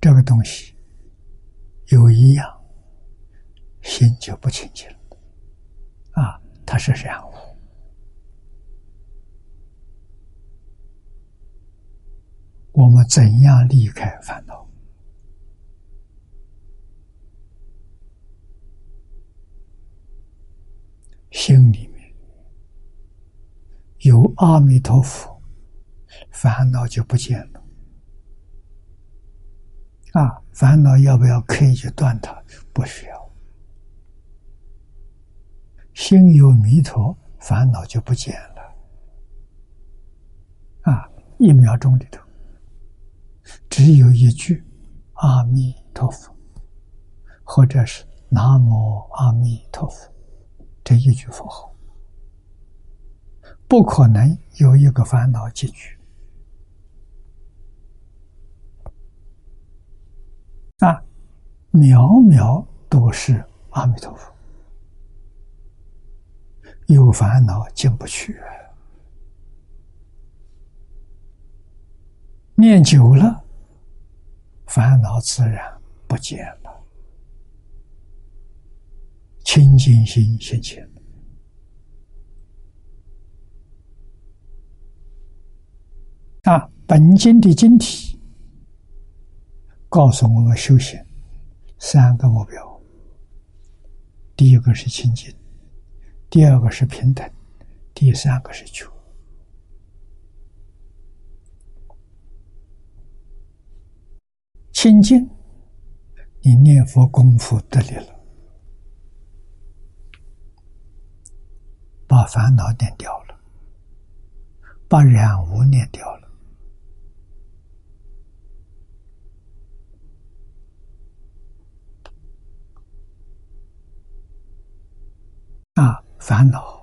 这个东西有一样，心就不清净了。啊，它是染污。我们怎样离开烦恼？心里面有阿弥陀佛，烦恼就不见了。啊，烦恼要不要刻意去断它？不需要。心有弥陀，烦恼就不见了。啊，一秒钟里头，只有一句阿弥陀佛，或者是南无阿弥陀佛。这一句佛号，不可能有一个烦恼进去啊！秒秒都是阿弥陀佛，有烦恼进不去，念久了，烦恼自然不见了。清净心现前啊！本经的经体告诉我们修行三个目标：第一个是清净，第二个是平等，第三个是觉。清净，你念佛功夫得力了。把烦恼念掉了，把染污念掉了，啊，烦恼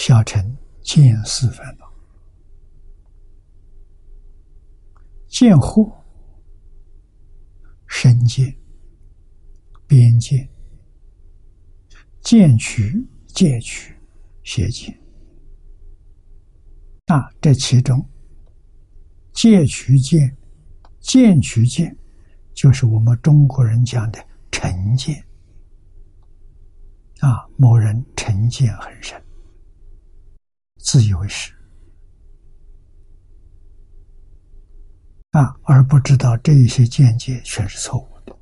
小乘见思烦恼，见惑。身见、边界、见取、戒取、邪见。啊，这其中，戒取见、见取见，就是我们中国人讲的成见。啊，某人成见很深，自以为是。啊，而不知道这一些见解全是错误的，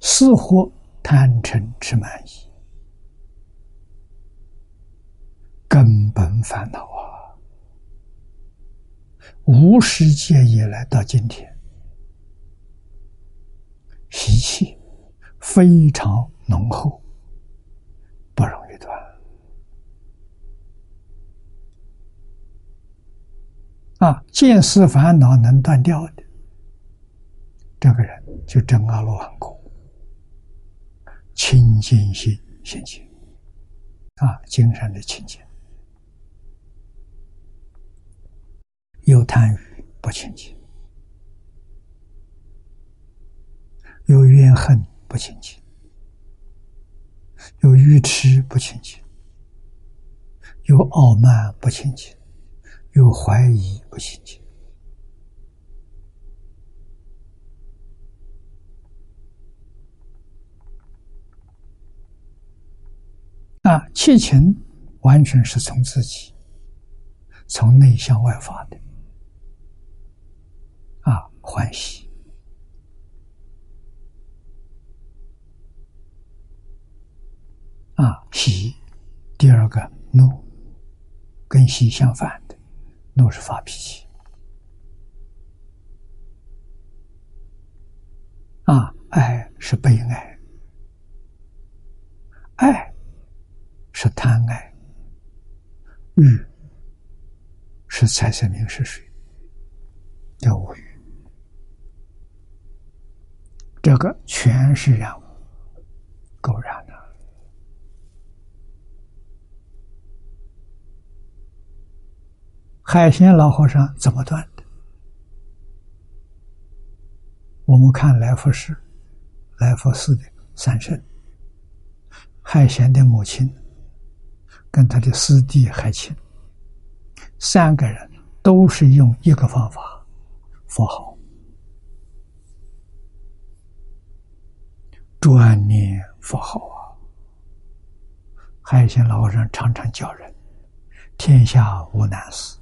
似乎贪嗔痴慢疑，根本烦恼啊！无始界以来到今天，习气非常浓厚，不容易断。啊，见思烦恼能断掉的，这个人就证阿罗汉果，清净心现前，啊，精神的清净，有贪欲不清净，有怨恨不清净，有愚痴不清净，有傲慢不清净。有怀疑不清净啊，七情完全是从自己从内向外发的啊，欢喜。啊，喜，第二个怒。跟喜相反。怒是发脾气。啊，爱是悲哀，爱是贪爱，欲是财色名食睡，叫无欲。这个全是染污，勾染的。海鲜老和尚怎么断的？我们看来福寺，来福寺的三圣，海贤的母亲跟他的师弟海清，三个人都是用一个方法，佛号，专念佛号啊。海贤老和尚常常叫人：天下无难事，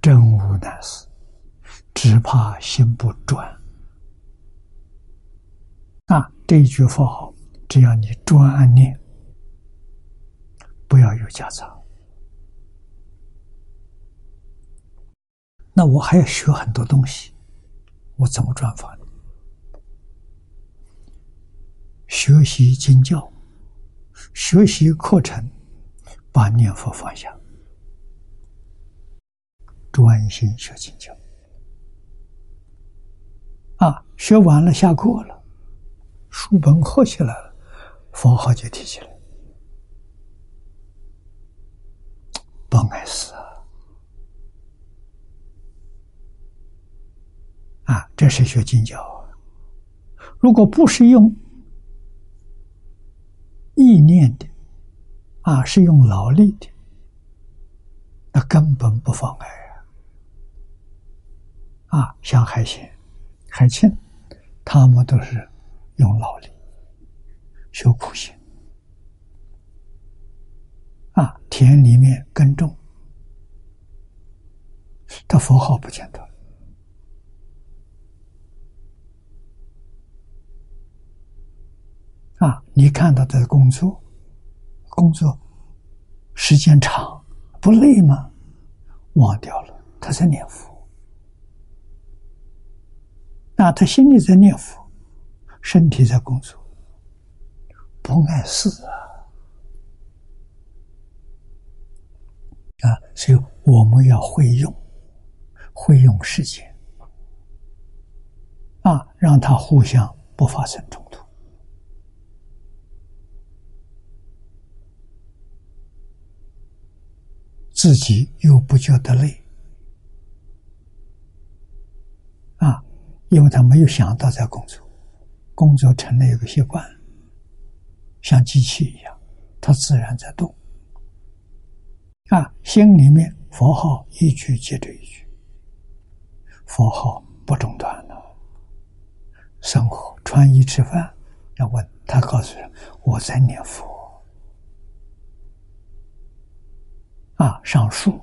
真无难事，只怕心不专。啊，这一句佛号，只要你专念，不要有夹杂。那我还要学很多东西，我怎么转法呢？学习经教，学习课程，把念佛放下，专心学经教。啊，学完了，下课了。书本合起来了，佛号就提起来，不碍事啊！啊，这是学经教啊。如果不是用意念的，啊，是用劳力的，那根本不妨碍啊！像海鲜、海清，他们都是。用劳力，修苦行，啊，田里面耕种，他佛号不见得。啊，你看到的工作，工作时间长，不累吗？忘掉了，他在念佛，那，他心里在念佛。身体在工作，不碍事啊！啊，所以我们要会用，会用时间，啊，让它互相不发生冲突，自己又不觉得累，啊，因为他没有想到在工作。工作成了一个习惯，像机器一样，它自然在动。啊，心里面佛号一句接着一句，佛号不中断了。生活、穿衣、吃饭，要问他告诉人：“我在念佛。”啊，上树、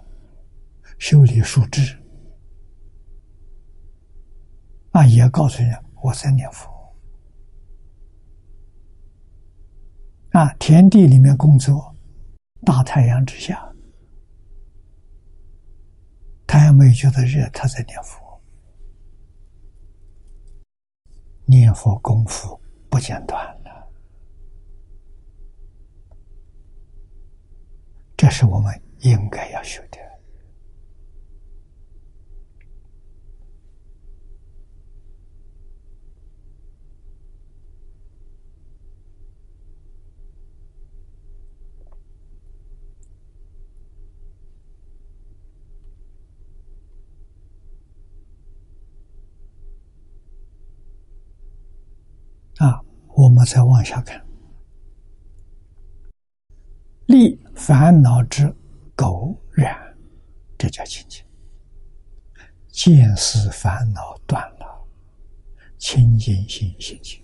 修理树枝，啊，也要告诉人：“我在念佛。”啊，田地里面工作，大太阳之下，太阳没有觉得热，他在念佛，念佛功夫不间断了，这是我们应该要学的。啊，我们再往下看，立烦恼之垢染，这叫清净。见思烦恼断了，清净心现前。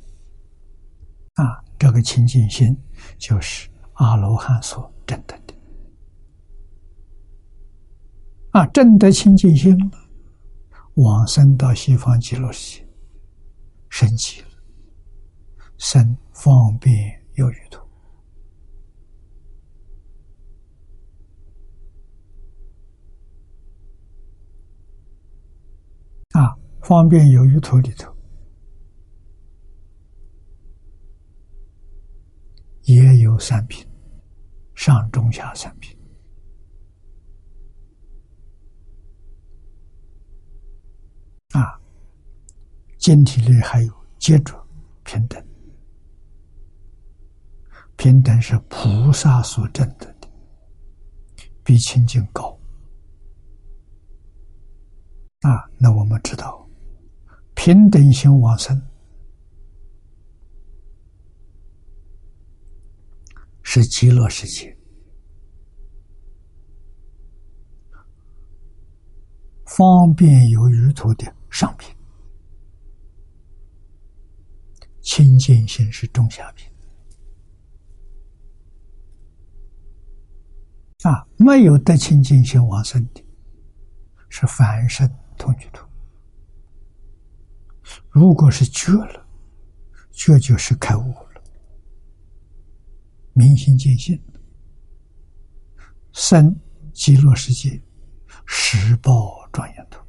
啊，这个清净心就是阿罗汉所证得的。啊，证得清净心了，往生到西方极乐世界，升级了。三方便有余土啊方便有余土里头。也有三品上中下三品。啊晶体内还有接触平等。平等是菩萨所证得的，比清净高啊。那我们知道，平等心往生是极乐世界，方便有余土的上品。清净心是中下品啊，没有得清净心往生的，是凡圣同居土。如果是觉了，觉就是开悟了，明心见性，生极乐世界，十报庄严土。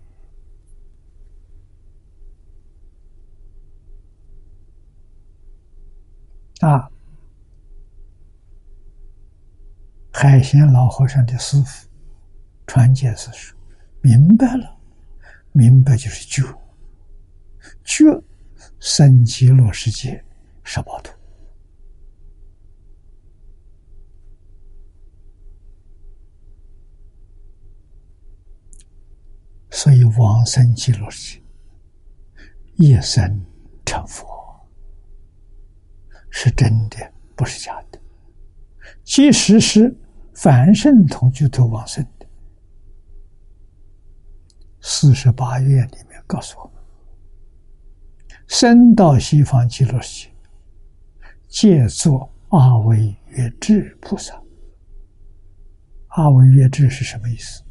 啊，海贤老和尚的师傅传戒是说：“明白了，明白就是觉，觉生极乐世界十八度，所以往生极乐世界，一生成佛。”是真的，不是假的。即使是凡圣同居土往生的，四十八愿里面告诉我们：生到西方极乐世界，借作阿惟越智菩萨。阿惟越智是什么意思？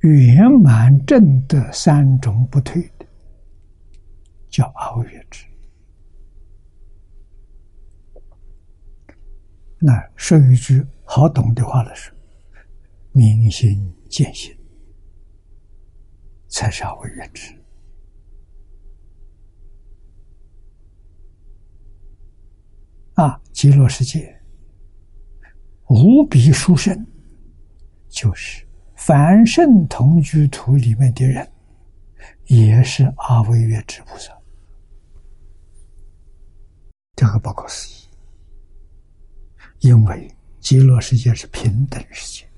圆满正德三种不退。叫阿惟越智。那说一句好懂的话来说，明心见性才是阿惟越之。啊，极乐世界无比殊胜，就是凡圣同居土里面的人，也是阿惟越之菩萨。这个不可思议，因为极乐世界是平等世界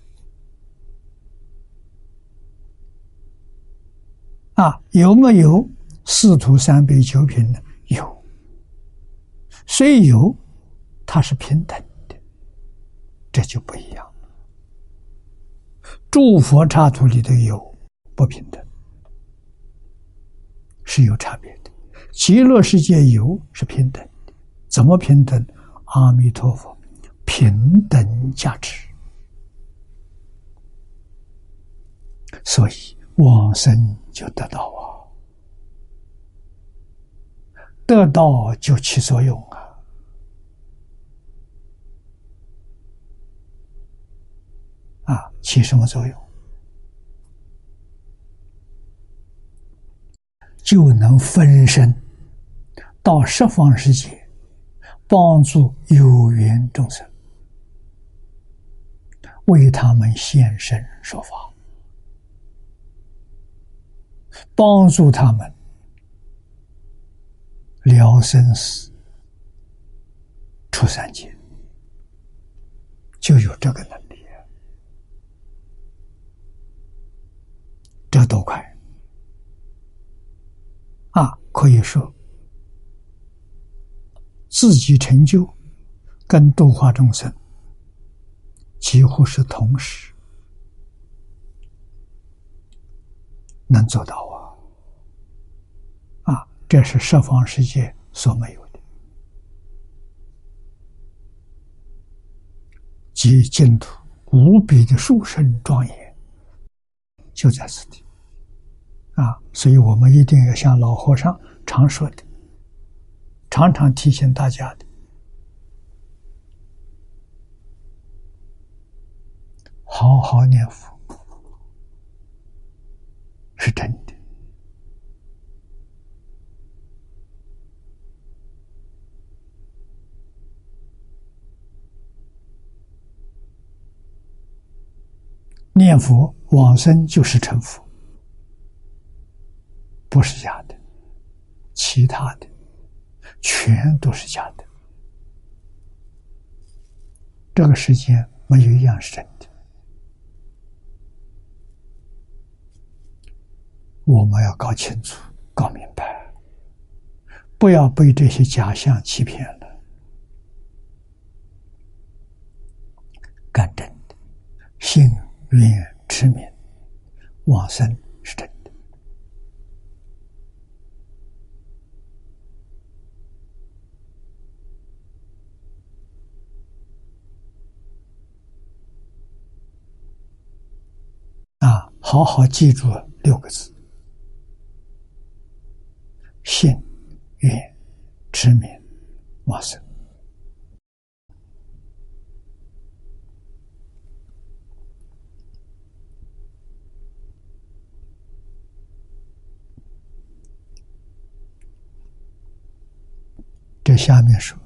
啊，有没有四土三杯九品呢？有，虽有，它是平等的，这就不一样了。诸佛刹土里头有不平等，是有差别的；极乐世界有是平等的。怎么平等？阿弥陀佛，平等价值，所以往生就得到啊，得到就起作用啊，啊，起什么作用？就能分身到十方世界。帮助有缘众生，为他们现身说法，帮助他们了生死、出三界，就有这个能力，这多快啊！可以说。自己成就，跟度化众生几乎是同时能做到啊！啊，这是十方世界所没有的，即净土无比的殊胜庄严，就在此地啊！所以我们一定要像老和尚常说的。常常提醒大家的，好好念佛，是真的。念佛往生就是成佛，不是假的，其他的全都是假的。这个世间没有一样是真的，我们要搞清楚、搞明白，不要被这些假象欺骗了，干真的，信。愿持名往生是真的啊！好好记住六个字：信、愿、持名、往生。这下面说：“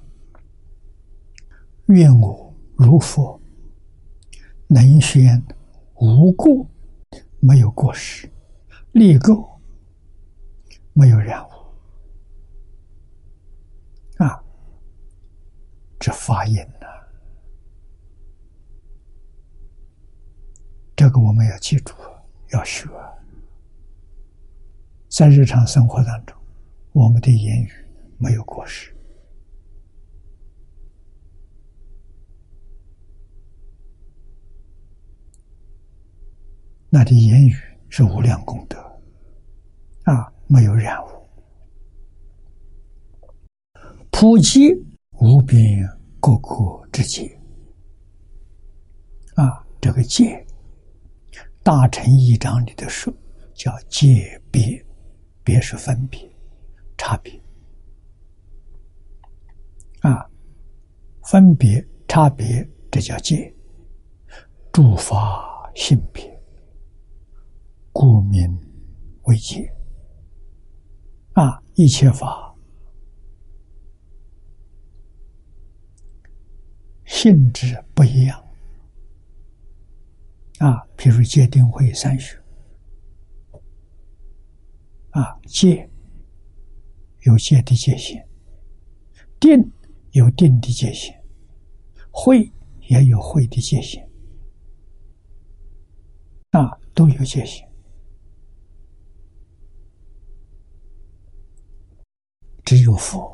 愿我如佛，能宣无过，没有过失，立垢，没有染污。啊，这发音呐，这个我们要记住，要学。在日常生活当中，我们的言语没有过失。”那的言语是无量功德啊，没有染污，普及无边各国之界啊，这个界，大乘一章里的说叫界别，别是分别、差别啊，分别、差别，这叫界，诸法性别。故名为界啊！一切法性质不一样。啊。譬如界定会三学。啊，戒有戒的界限，定有定的界限，会也有会的界限啊，都有界限。只有佛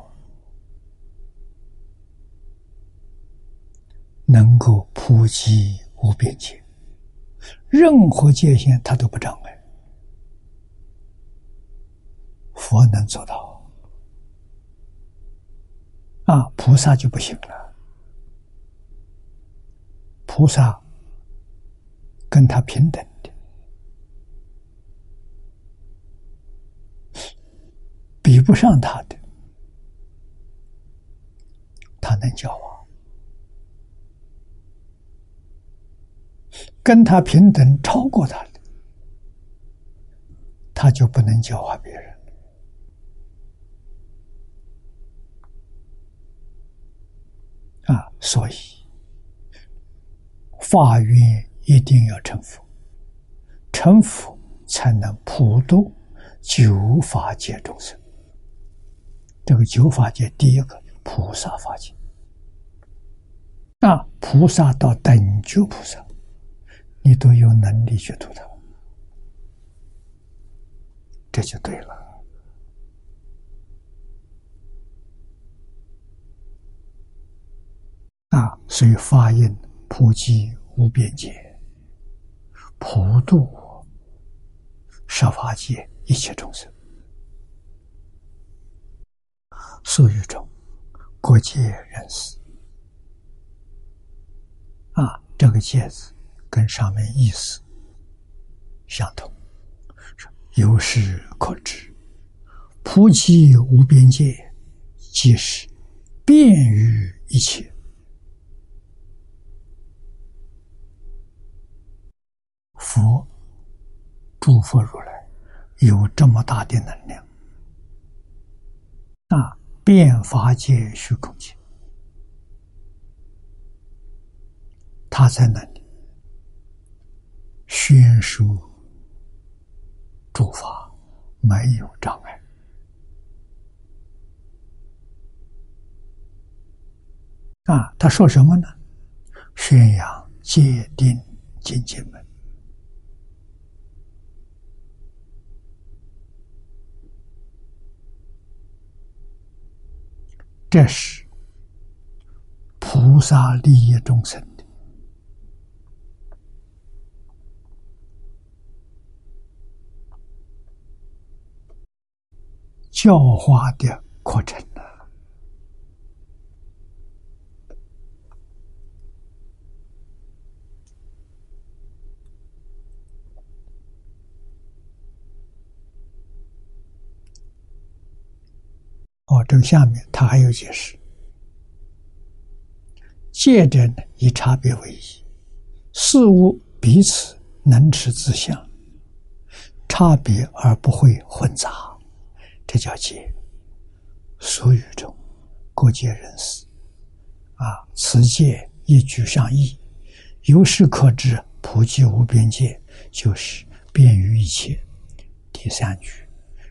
能够普及无边界，任何界限他都不障碍，佛能做到，啊，菩萨就不行了，菩萨跟他平等的，比不上他的。他能教我，跟他平等、超过他的，他就不能教化别人啊！所以，法愿一定要成佛，成佛才能普度九法界众生。这个九法界，第一个。菩萨法界，那菩萨到等觉菩萨，你都有能力去读它，这就对了。啊，所以发音普及无边界，普度十法界一切众生，所以中。国界人士啊，这个戒字跟上面意思相同，有是可知，菩提无边界，即是便于一切。佛诸佛如来有这么大的能量，啊，变法界虚空界，他在那里宣说诸法没有障碍，啊，他说什么呢？宣扬戒定境界门。这是菩萨利益众生的教化的过程呢？哦，这个下面他还有解释：戒者呢，以差别为宜，事物彼此能持自相，差别而不会混杂，这叫戒。俗语中，各界人士啊，此戒一举上义，由是可知，普济无边界，就是便于一切。第三句，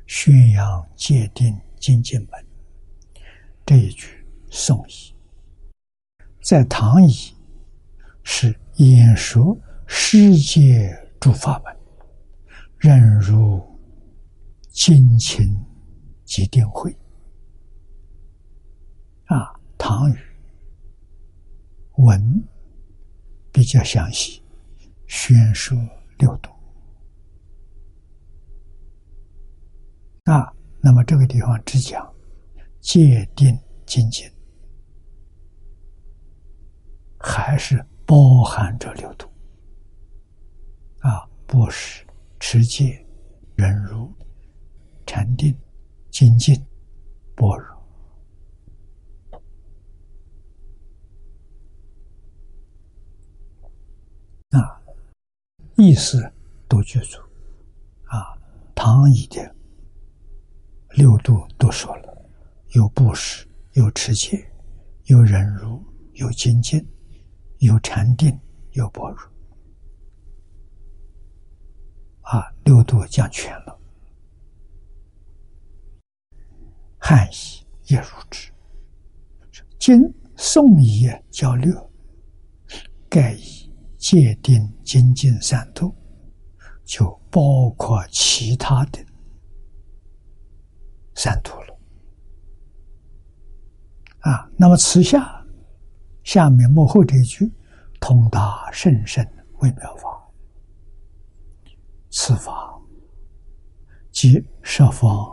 宣扬戒定精进门。这一句宋义，在唐义是演说世界诸法门，任如金勤即定会啊。唐语文比较详细，宣说六度啊。那么这个地方只讲。界定精进，还是包含着六度啊？布施、持戒、忍辱、禅定、精进、般若啊，意思都具足啊。唐译的六度都说了。有布施，有持戒，有忍辱，有精进，有禅定，有般若，啊，六度讲全了。汉译也如之。今宋译叫六，盖以界定精进三度，就包括其他的三度了。啊，那么此下下面幕后这一句，通达甚深微妙法，此法即十方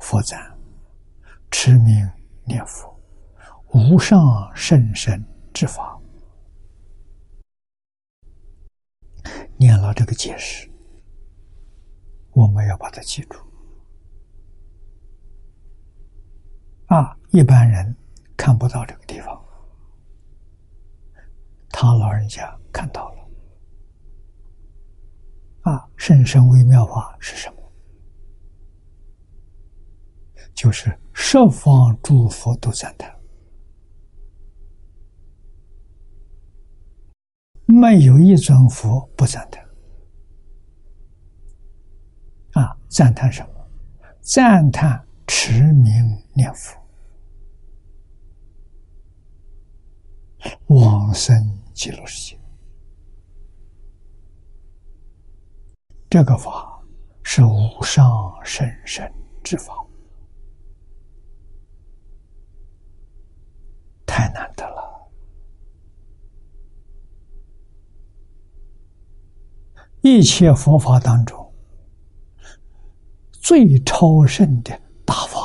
佛赞，持名念佛，无上甚深之法。念了这个解释，我们要把它记住。啊，一般人。看不到这个地方，他老人家看到了。啊，甚深微妙法是什么？就是十方诸佛都赞叹，没有一尊佛不赞叹。啊，赞叹什么？赞叹持名念佛。往生极乐世界，这个法是无上甚深之法，太难得了。一切佛法当中，最超胜的大法，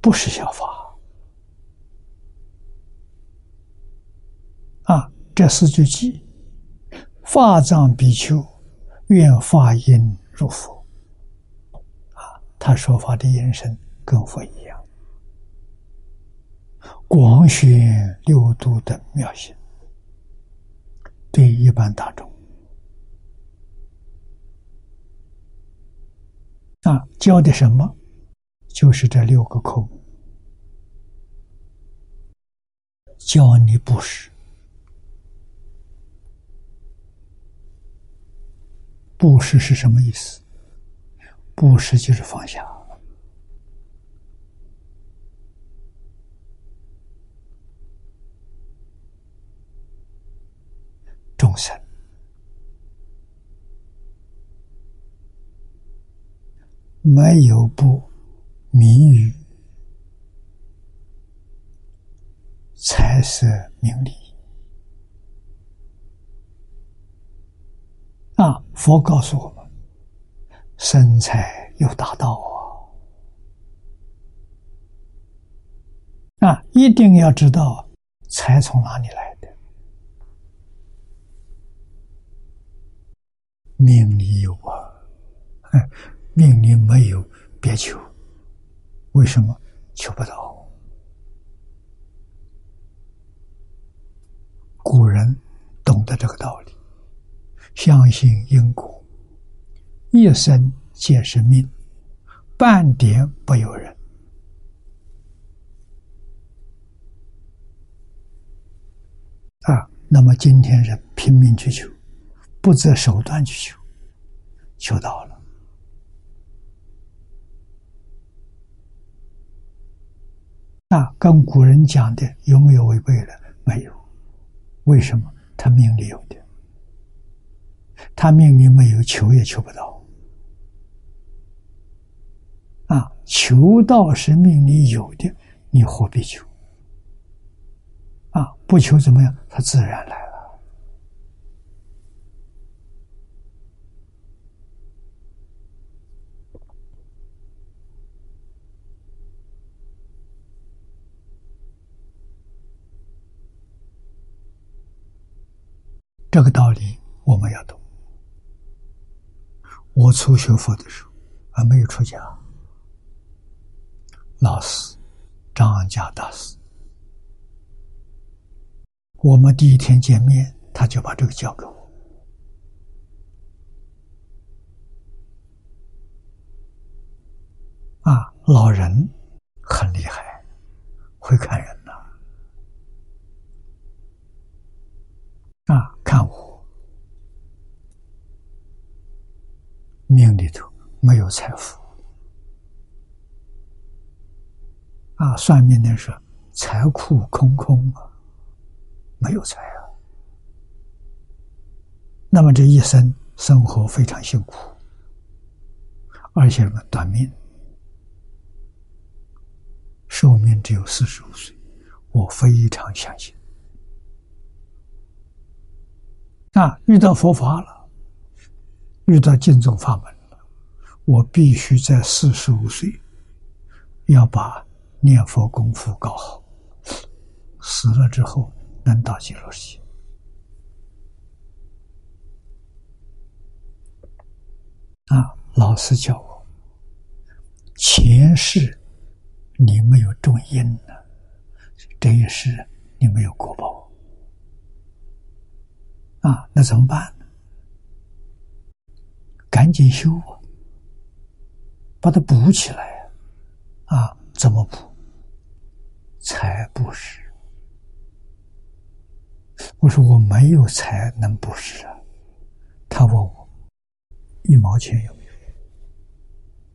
不是小法。啊，这四句偈，法藏比丘愿法音入佛。啊，他说法的音声跟佛一样，广宣六度的妙性，对一般大众啊，教的什么？就是这六个科目，教你布施。布施是什么意思？布施就是放下众生。没有不名于、财色名利啊！佛告诉我们：生财有大道啊！啊，一定要知道财从哪里来的，命里有啊！命里没有，别求。为什么求不到？古人懂得这个道理，相信因果，一生皆是命，半点不由人。啊，那么今天人拼命去求，不择手段去求，求到了。那跟古人讲的有没有违背了？没有，为什么？他命里有的，他命里没有，求也求不到。啊，求道是命里有的，你何必求？啊，不求怎么样？他自然来了。这个道理我们要懂。我初学佛的时候还没有出家，老师张家大师，我们第一天见面，他就把这个教给我。啊，老人很厉害，会看人。啊，看我命里头没有财富啊！算命的说财库空空啊，没有财啊。那么这一生生活非常辛苦，而且呢短命，寿命只有四十五岁，我非常相信。啊，遇到佛法了，遇到净宗法门了，我必须在四十五岁要把念佛功夫搞好，死了之后能到极乐世界。啊，老师教我，前世你没有种因呢，这一世你没有果报。啊，那怎么办？赶紧修啊，把它补起来啊！怎么补？财布施。我说我没有财能布施啊。他问我一毛钱有没有？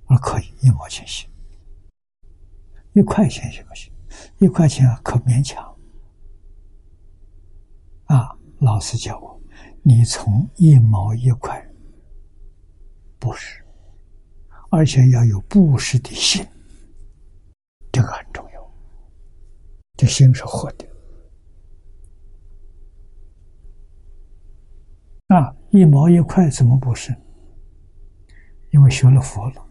我说可以，一毛钱行。一块钱行不行？一块钱可勉强。啊，老师教我。你从一毛一块布施，而且要有布施的心，这个很重要。这心是活的。啊，一毛一块怎么布施？因为学了佛了，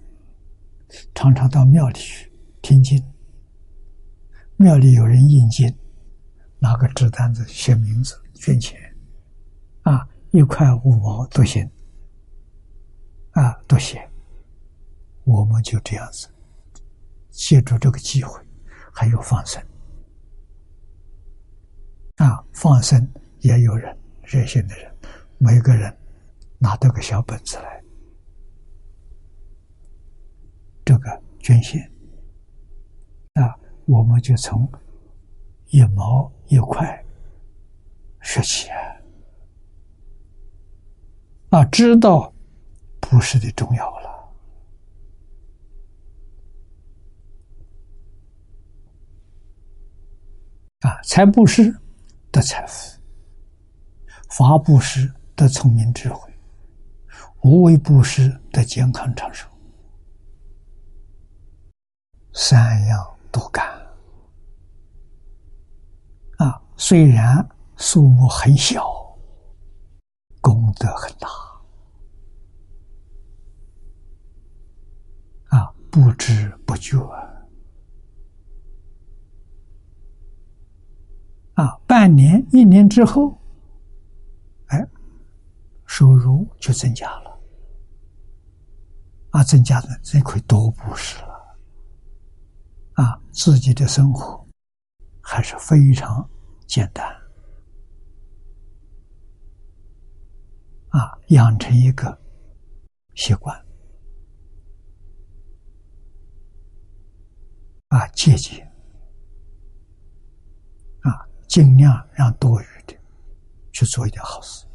常常到庙里去听经，庙里有人印经，拿个纸单子写名字捐钱。一块五毛都行，啊，都行。我们就这样子，借助这个机会，还有放生，啊，放生也有人热心的人，每个人拿到个小本子来，这个捐献，啊，我们就从一毛一块学起啊，啊，知道布施的重要了，啊，财布施得财富，法布施得聪明智慧，无为布施得健康长寿。三样都干啊！虽然数目很小，功德很大啊！不知不觉啊，半年、一年之后，哎，收入就增加了啊！增加的这可以多布施了。啊，自己的生活还是非常简单。啊，养成一个习惯，啊，节俭，啊，尽量让多余的去做一点好事。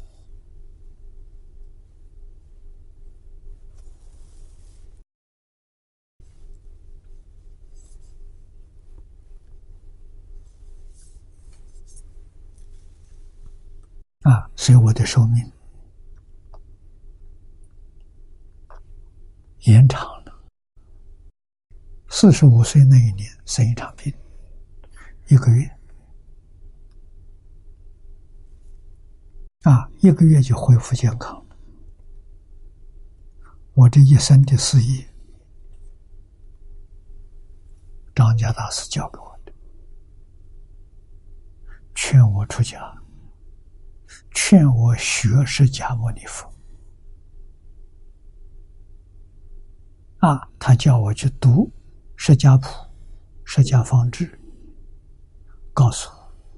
啊，所以我的寿命延长了。四十五岁那一年生一场病，一个月，啊，一个月就恢复健康。我这一生的事业，张家大师教给我的，劝我出家。劝我学释迦牟尼佛啊！他叫我去读《释迦谱》《释迦方志》，告诉：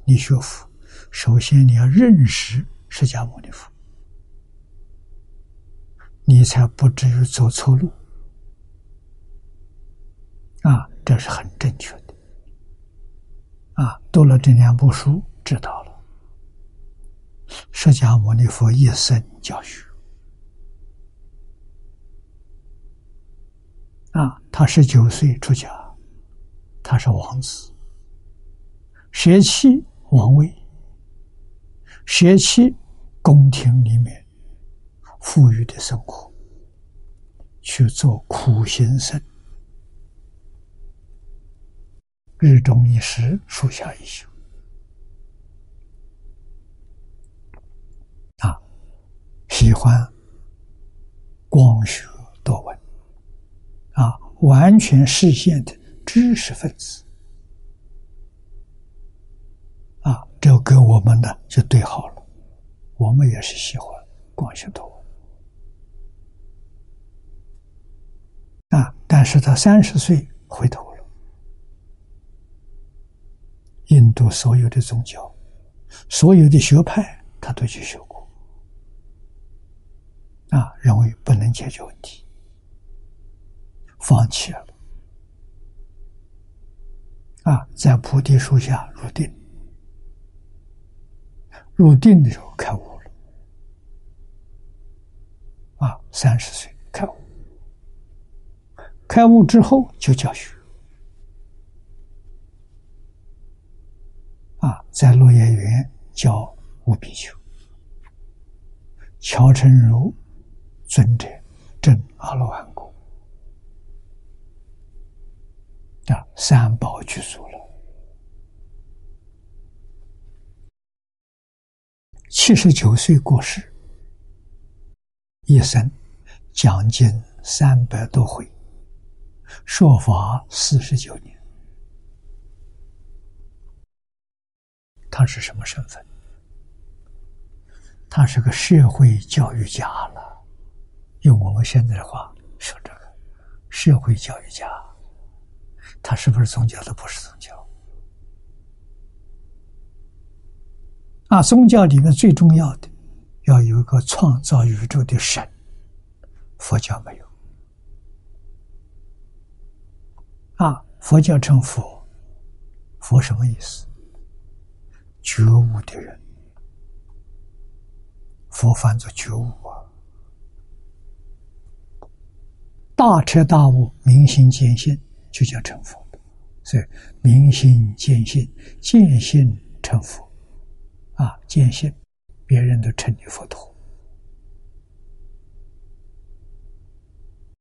你学佛，首先你要认识释迦牟尼佛，你才不至于走错路啊！这是很正确的啊！读了这两部书，知道了。释迦牟尼佛一生教学啊，他十九岁出家，他是王子，舍弃王位，舍弃宫廷里面富裕的生活，去做苦行僧，日中一时，树下一宿。喜欢光学多闻啊，完全实现的知识分子啊，这跟我们的就对好了。我们也是喜欢光学多啊，但是他三十岁回头了，印度所有的宗教、所有的学派，他都去学过。啊，认为不能解决问题，放弃了。啊，在菩提树下入定，入定的时候开悟了。啊，三十岁开悟，开悟之后就教学。啊，在落叶园教五比丘，乔成儒。尊者证阿罗汉果啊，三宝具足了。七十九岁过世，一生讲经三百多回，说法四十九年。他是什么身份？他是个社会教育家了。用我们现在的话说，这个社会教育家，他是不是宗教？都不是宗教。啊，宗教里面最重要的要有一个创造宇宙的神，佛教没有。啊，佛教称佛，佛什么意思？觉悟的人，佛翻作觉悟啊。大彻大悟、明心见性，就叫成佛。所以，明心见性，见性成佛。啊，见性，别人都称你佛陀。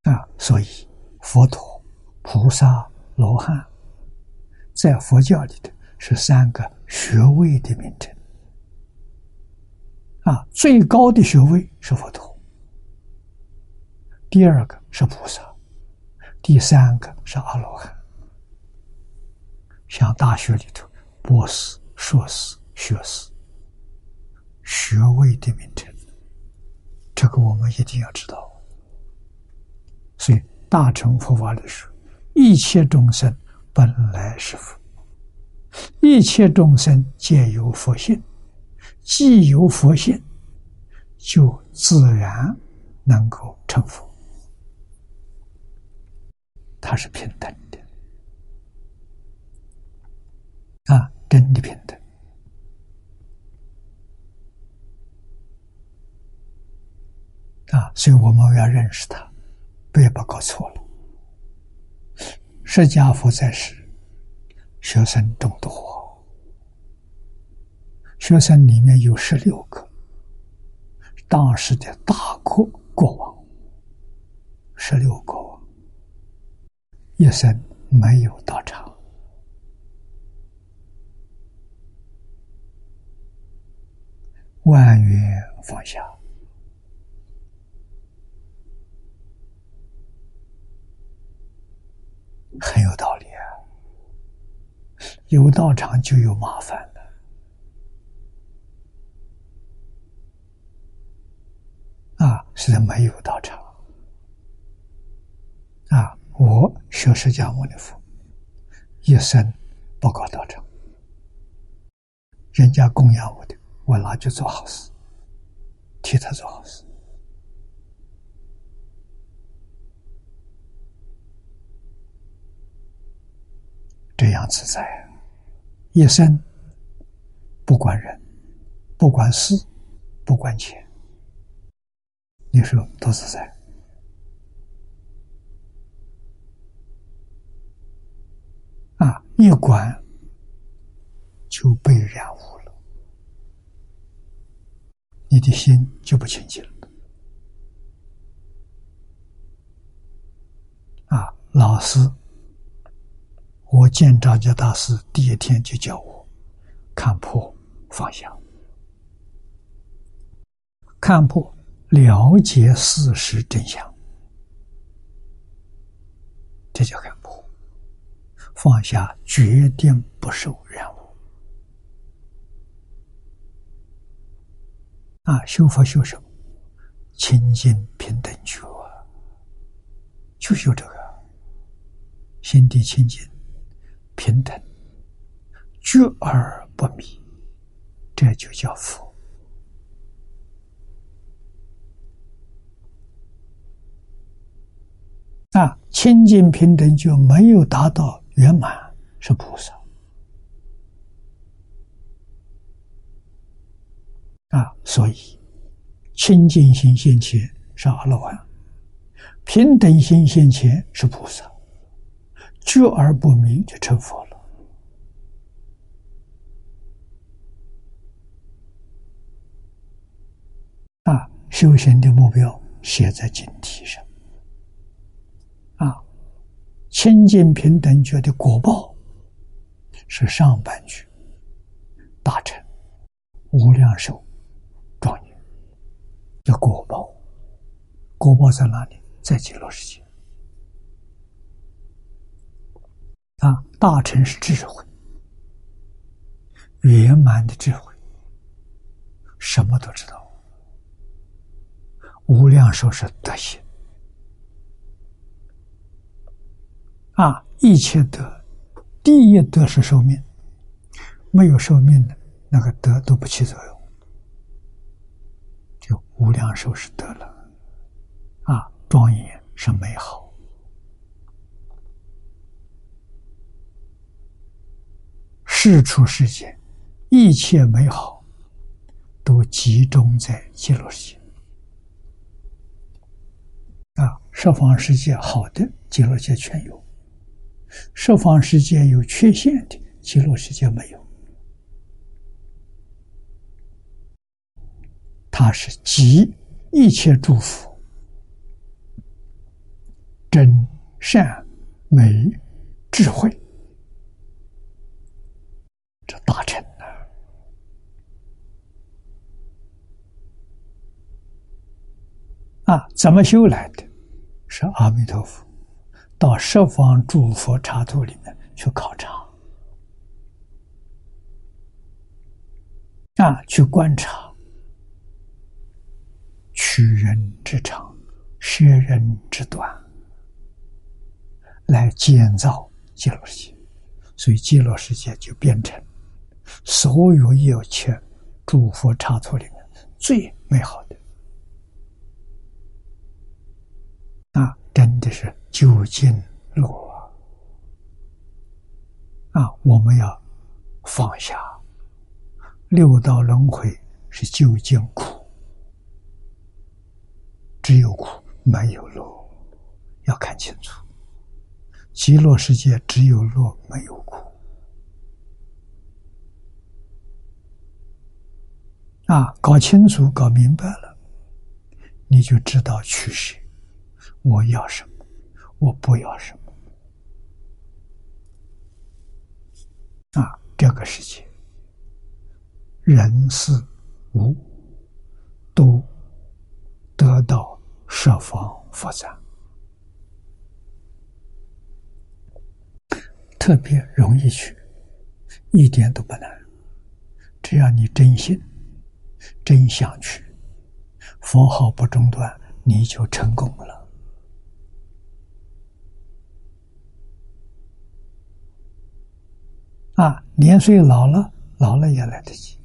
啊，所以佛陀、菩萨、罗汉，在佛教里头是三个学位的名称。啊，最高的学位是佛陀。第二个是菩萨，第三个是阿罗汉。像大学里头，博士、硕士、学士，学位的名称，这个我们一定要知道。所以大乘佛法里说，一切众生本来是佛，一切众生皆有佛性，既有佛性，就自然能够成佛。它是平等的，啊，真的平等，啊，所以我们要认识它，不要把搞错了。释迦佛在世，学生众多，学生里面有十六个，当时的大国国王，十六个。一生没有道场，万缘放下，很有道理啊！有道场就有麻烦了啊！是没有道场啊！我学释迦牟尼佛，一生不搞道场，人家供养我的，我拿去做好事，替他做好事，这样自在，一生不管人，不管事，不管钱，你说多自在。啊！一管就被染污了，你的心就不清净了。啊！老师，我见张家大师第一天就叫我看破放下，看破了解事实真相，这叫看。放下，决定不受染污。啊，修佛修什么？清净平等觉，就修这个，心地清净，平等，觉而不迷，这就叫佛。啊，清净平等就没有达到。圆满是菩萨啊，所以清净心现前是阿罗汉，平等心现前是菩萨，觉而不明就成佛了啊！修行的目标写在经题上啊。清净平等觉的果报是上半句，大成无量寿庄严的果报。果报在哪里？在极乐世界。啊，大成是智慧，圆满的智慧，什么都知道。无量寿是德行。啊，一切德，第一德是寿命，没有寿命的，那个德都不起作用，就无量寿是得了，啊，庄严是美好，世出世间一切美好都集中在极乐世界。啊，十方世界好的极乐界全有，十方世界有缺陷的极乐世界没有。它是集一切诸佛真善美智慧这大成啊！啊，怎么修来的？是阿弥陀佛到十方诸佛刹土里面去考察啊，去观察。取人之长，舍人之短，来建造极乐世界，所以极乐世界就变成所有一切诸佛刹土里面最美好的。啊，真的是究竟乐啊！我们要放下六道轮回是究竟苦。只有苦没有乐，要看清楚。极乐世界只有乐没有苦啊！搞清楚、搞明白了，你就知道取舍。我要什么？我不要什么？啊！这个世界，人事物都。得到设方佛藏，特别容易去，一点都不难。只要你真心、真想去，佛号不中断，你就成功了。啊，年岁老了，老了也来得及。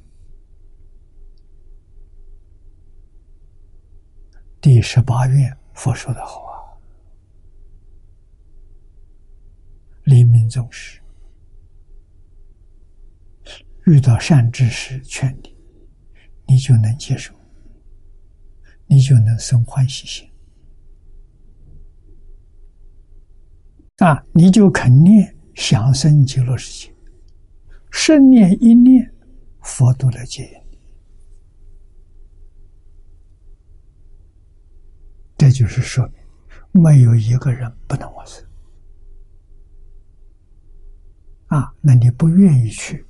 第十八愿，佛说的好啊！黎明总是遇到善知识劝你，你就能接受，你就能生欢喜心啊！你就肯定想生极乐世界，生念一念，佛都来接引。这就是说明，没有一个人不能往生啊！那你不愿意去，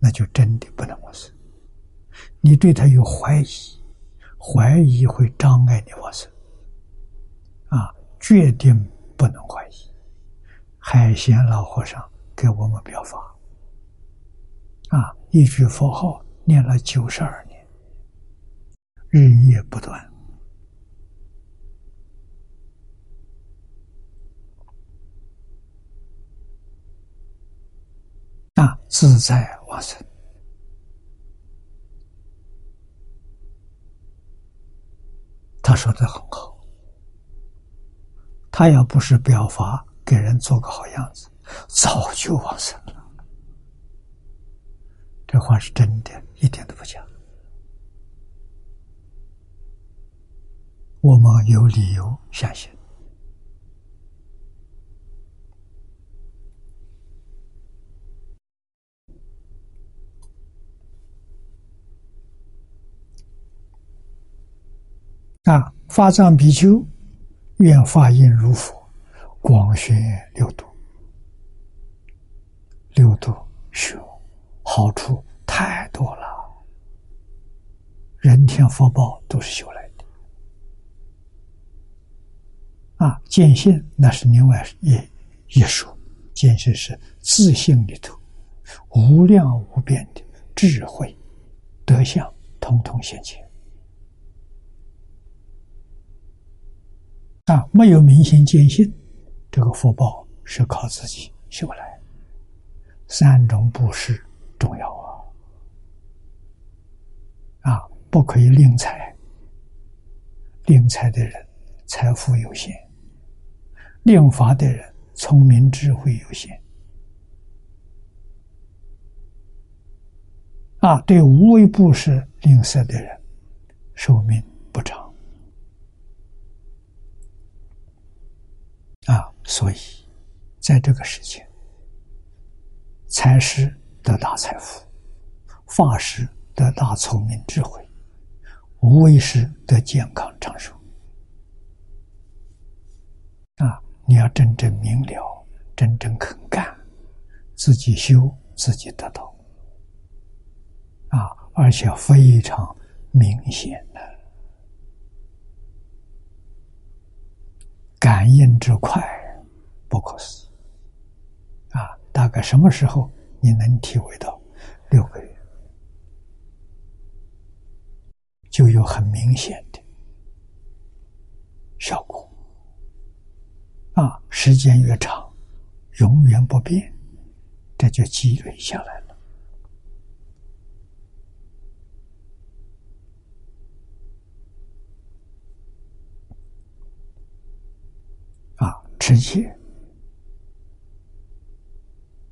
那就真的不能往生。你对他有怀疑，怀疑会障碍你往生啊！决定不能怀疑。海贤老和尚给我们表法啊，一句佛号念了九十二年。日夜不断，啊，自在往生。他说的很好，他要不是表法给人做个好样子，早就往生了。这话是真的，一点都不假。我们有理由相信啊！法藏比丘愿法印如佛，广宣六度，六度学好处太多了，人天福报都是修来的。啊，见性那是另外一一说，见性是自性里头无量无边的智慧德相，统统现前。啊，没有明心见性，这个福报是靠自己修来。三种布施重要啊！啊，不可以吝财。吝财的人，财富有限；吝法的人，聪明智慧有限。啊，对无为布施吝啬的人，寿命不长。啊，所以在这个世界。财师得大财富，法师得大聪明智慧，无为师得健康长寿。啊，你要真正明了，真正肯干，自己修，自己得到。啊，而且非常明显的感应之快，不可思议。大概什么时候你能体会到？六个月就有很明显的效果。啊，时间越长，永远不变，这就积累下来了。啊，持戒、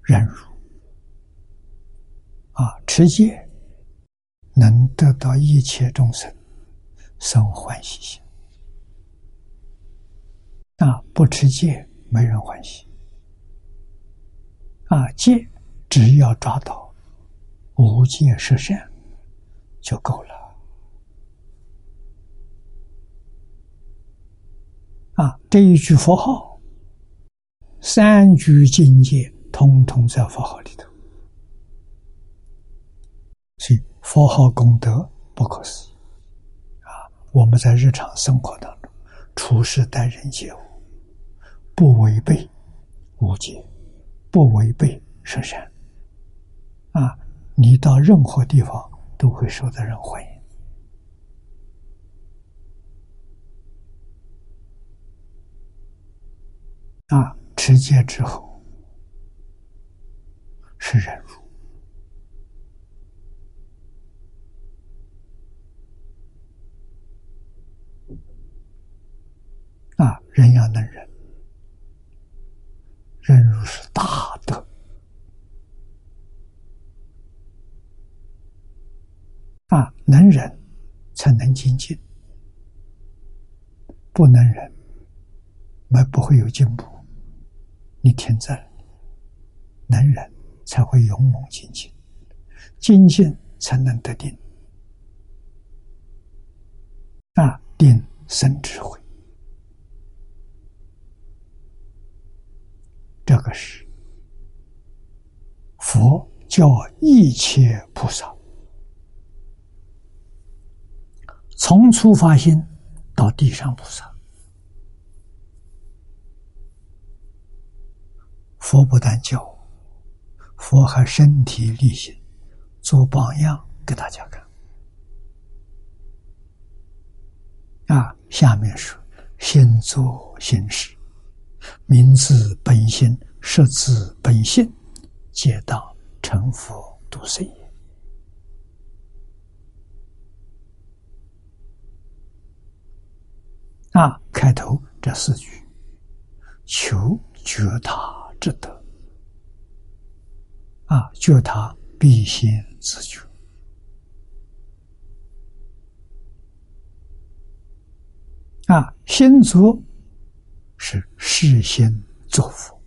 忍辱，啊，持戒能得到一切众生生欢喜心。啊，不持戒，没人欢喜。啊，戒只要抓到无戒是善就够了。啊，这一句佛号，三句境界，通通在佛号里头。所以佛号功德不可思议。啊，我们在日常生活当中，处事待人接物。不违背无戒，不违背十善，啊，你到任何地方都会受到人欢迎。啊，持戒之后是忍辱，啊，人要能忍。忍辱是大德啊，能忍才能精进，不能忍，我们不会有进步。你停在，能忍才会勇猛精进，精进才能得定啊，定生智慧。这个是佛教一切菩萨从初发心到地上菩萨，佛不但教，佛还身体力行做榜样给大家看。啊，下面说先做先事。名字本心，实字本性，皆当成佛度世也。啊，开头这四句，求觉他之德。啊，觉他必先自觉。啊，先足。是事先作佛，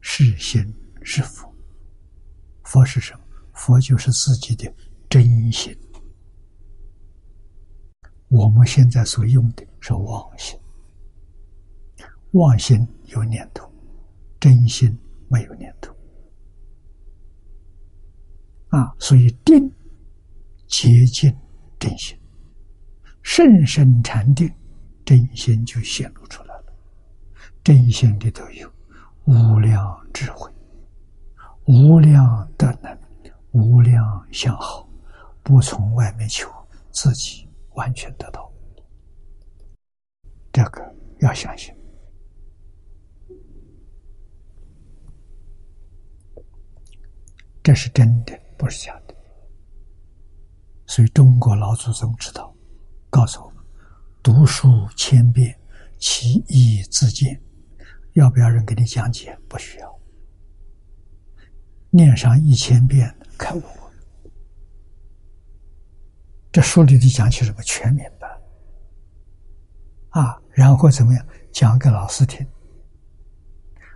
事先是佛。佛是什么？佛就是自己的真心。我们现在所用的是妄心，妄心有念头，真心没有念头。啊，所以定接近真心，甚深禅定，真心就显露出来了。真心里头有无量智慧、无量德能、无量相好，不从外面求，自己完全得到。这个要相信，这是真的，不是假的。所以中国老祖宗知道，告诉我们：读书千遍，其义自见。要不要人给你讲解？不需要，念上一千遍开悟，这书里头讲起什么？全明白。啊，然后怎么样？讲给老师听，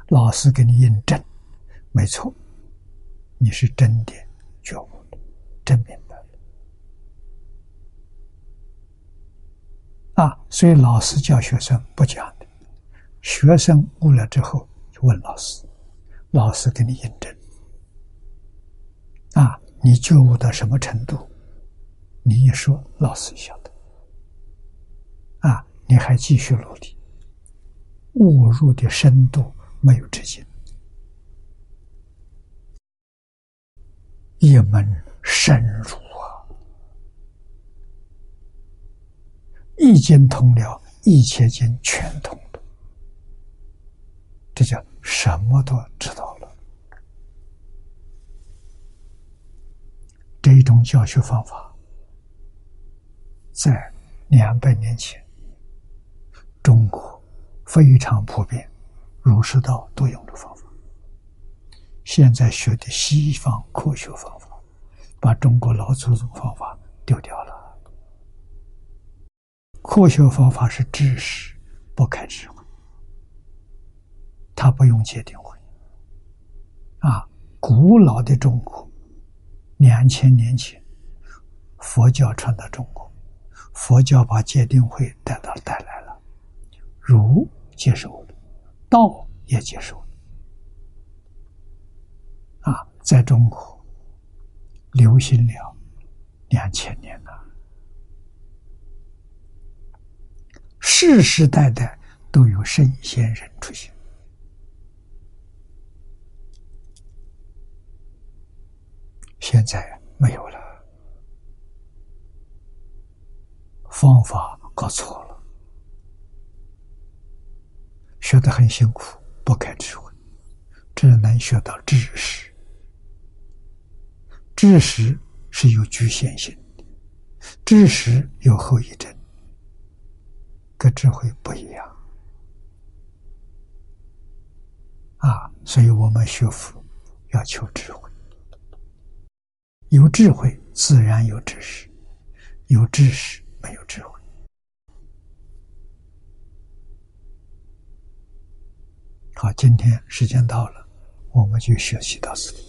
老师给你印证，没错，你是真的觉悟了，真明白了啊。所以老师教学生不讲的，学生悟了之后就问老师，老师给你印证啊，你觉悟到什么程度？你一说，老师晓得，啊，你还继续努力，误入的深度没有止境，一门深入啊，一经通了，一切经全通了，这叫什么都知道了。这种教学方法。在两百年前，中国非常普遍，儒释道都用的方法。现在学的西方科学方法，把中国老祖宗方法丢掉了。科学方法是知识，不开智慧，他不用界定慧。啊，古老的中国，两千年前，佛教传到中国。佛教把戒定慧带到带来了，儒接受了，道也接受了。啊，在中国流行了两千年了，世世代代都有圣贤人出现，现在没有了。方法搞错了，学得很辛苦，不开智慧，只能学到知识。知识是有局限性的，知识有后遗症，跟智慧不一样。啊，所以我们学佛要求智慧，有智慧自然有知识，有知识。没有智慧。好，今天时间到了，我们就学习到此。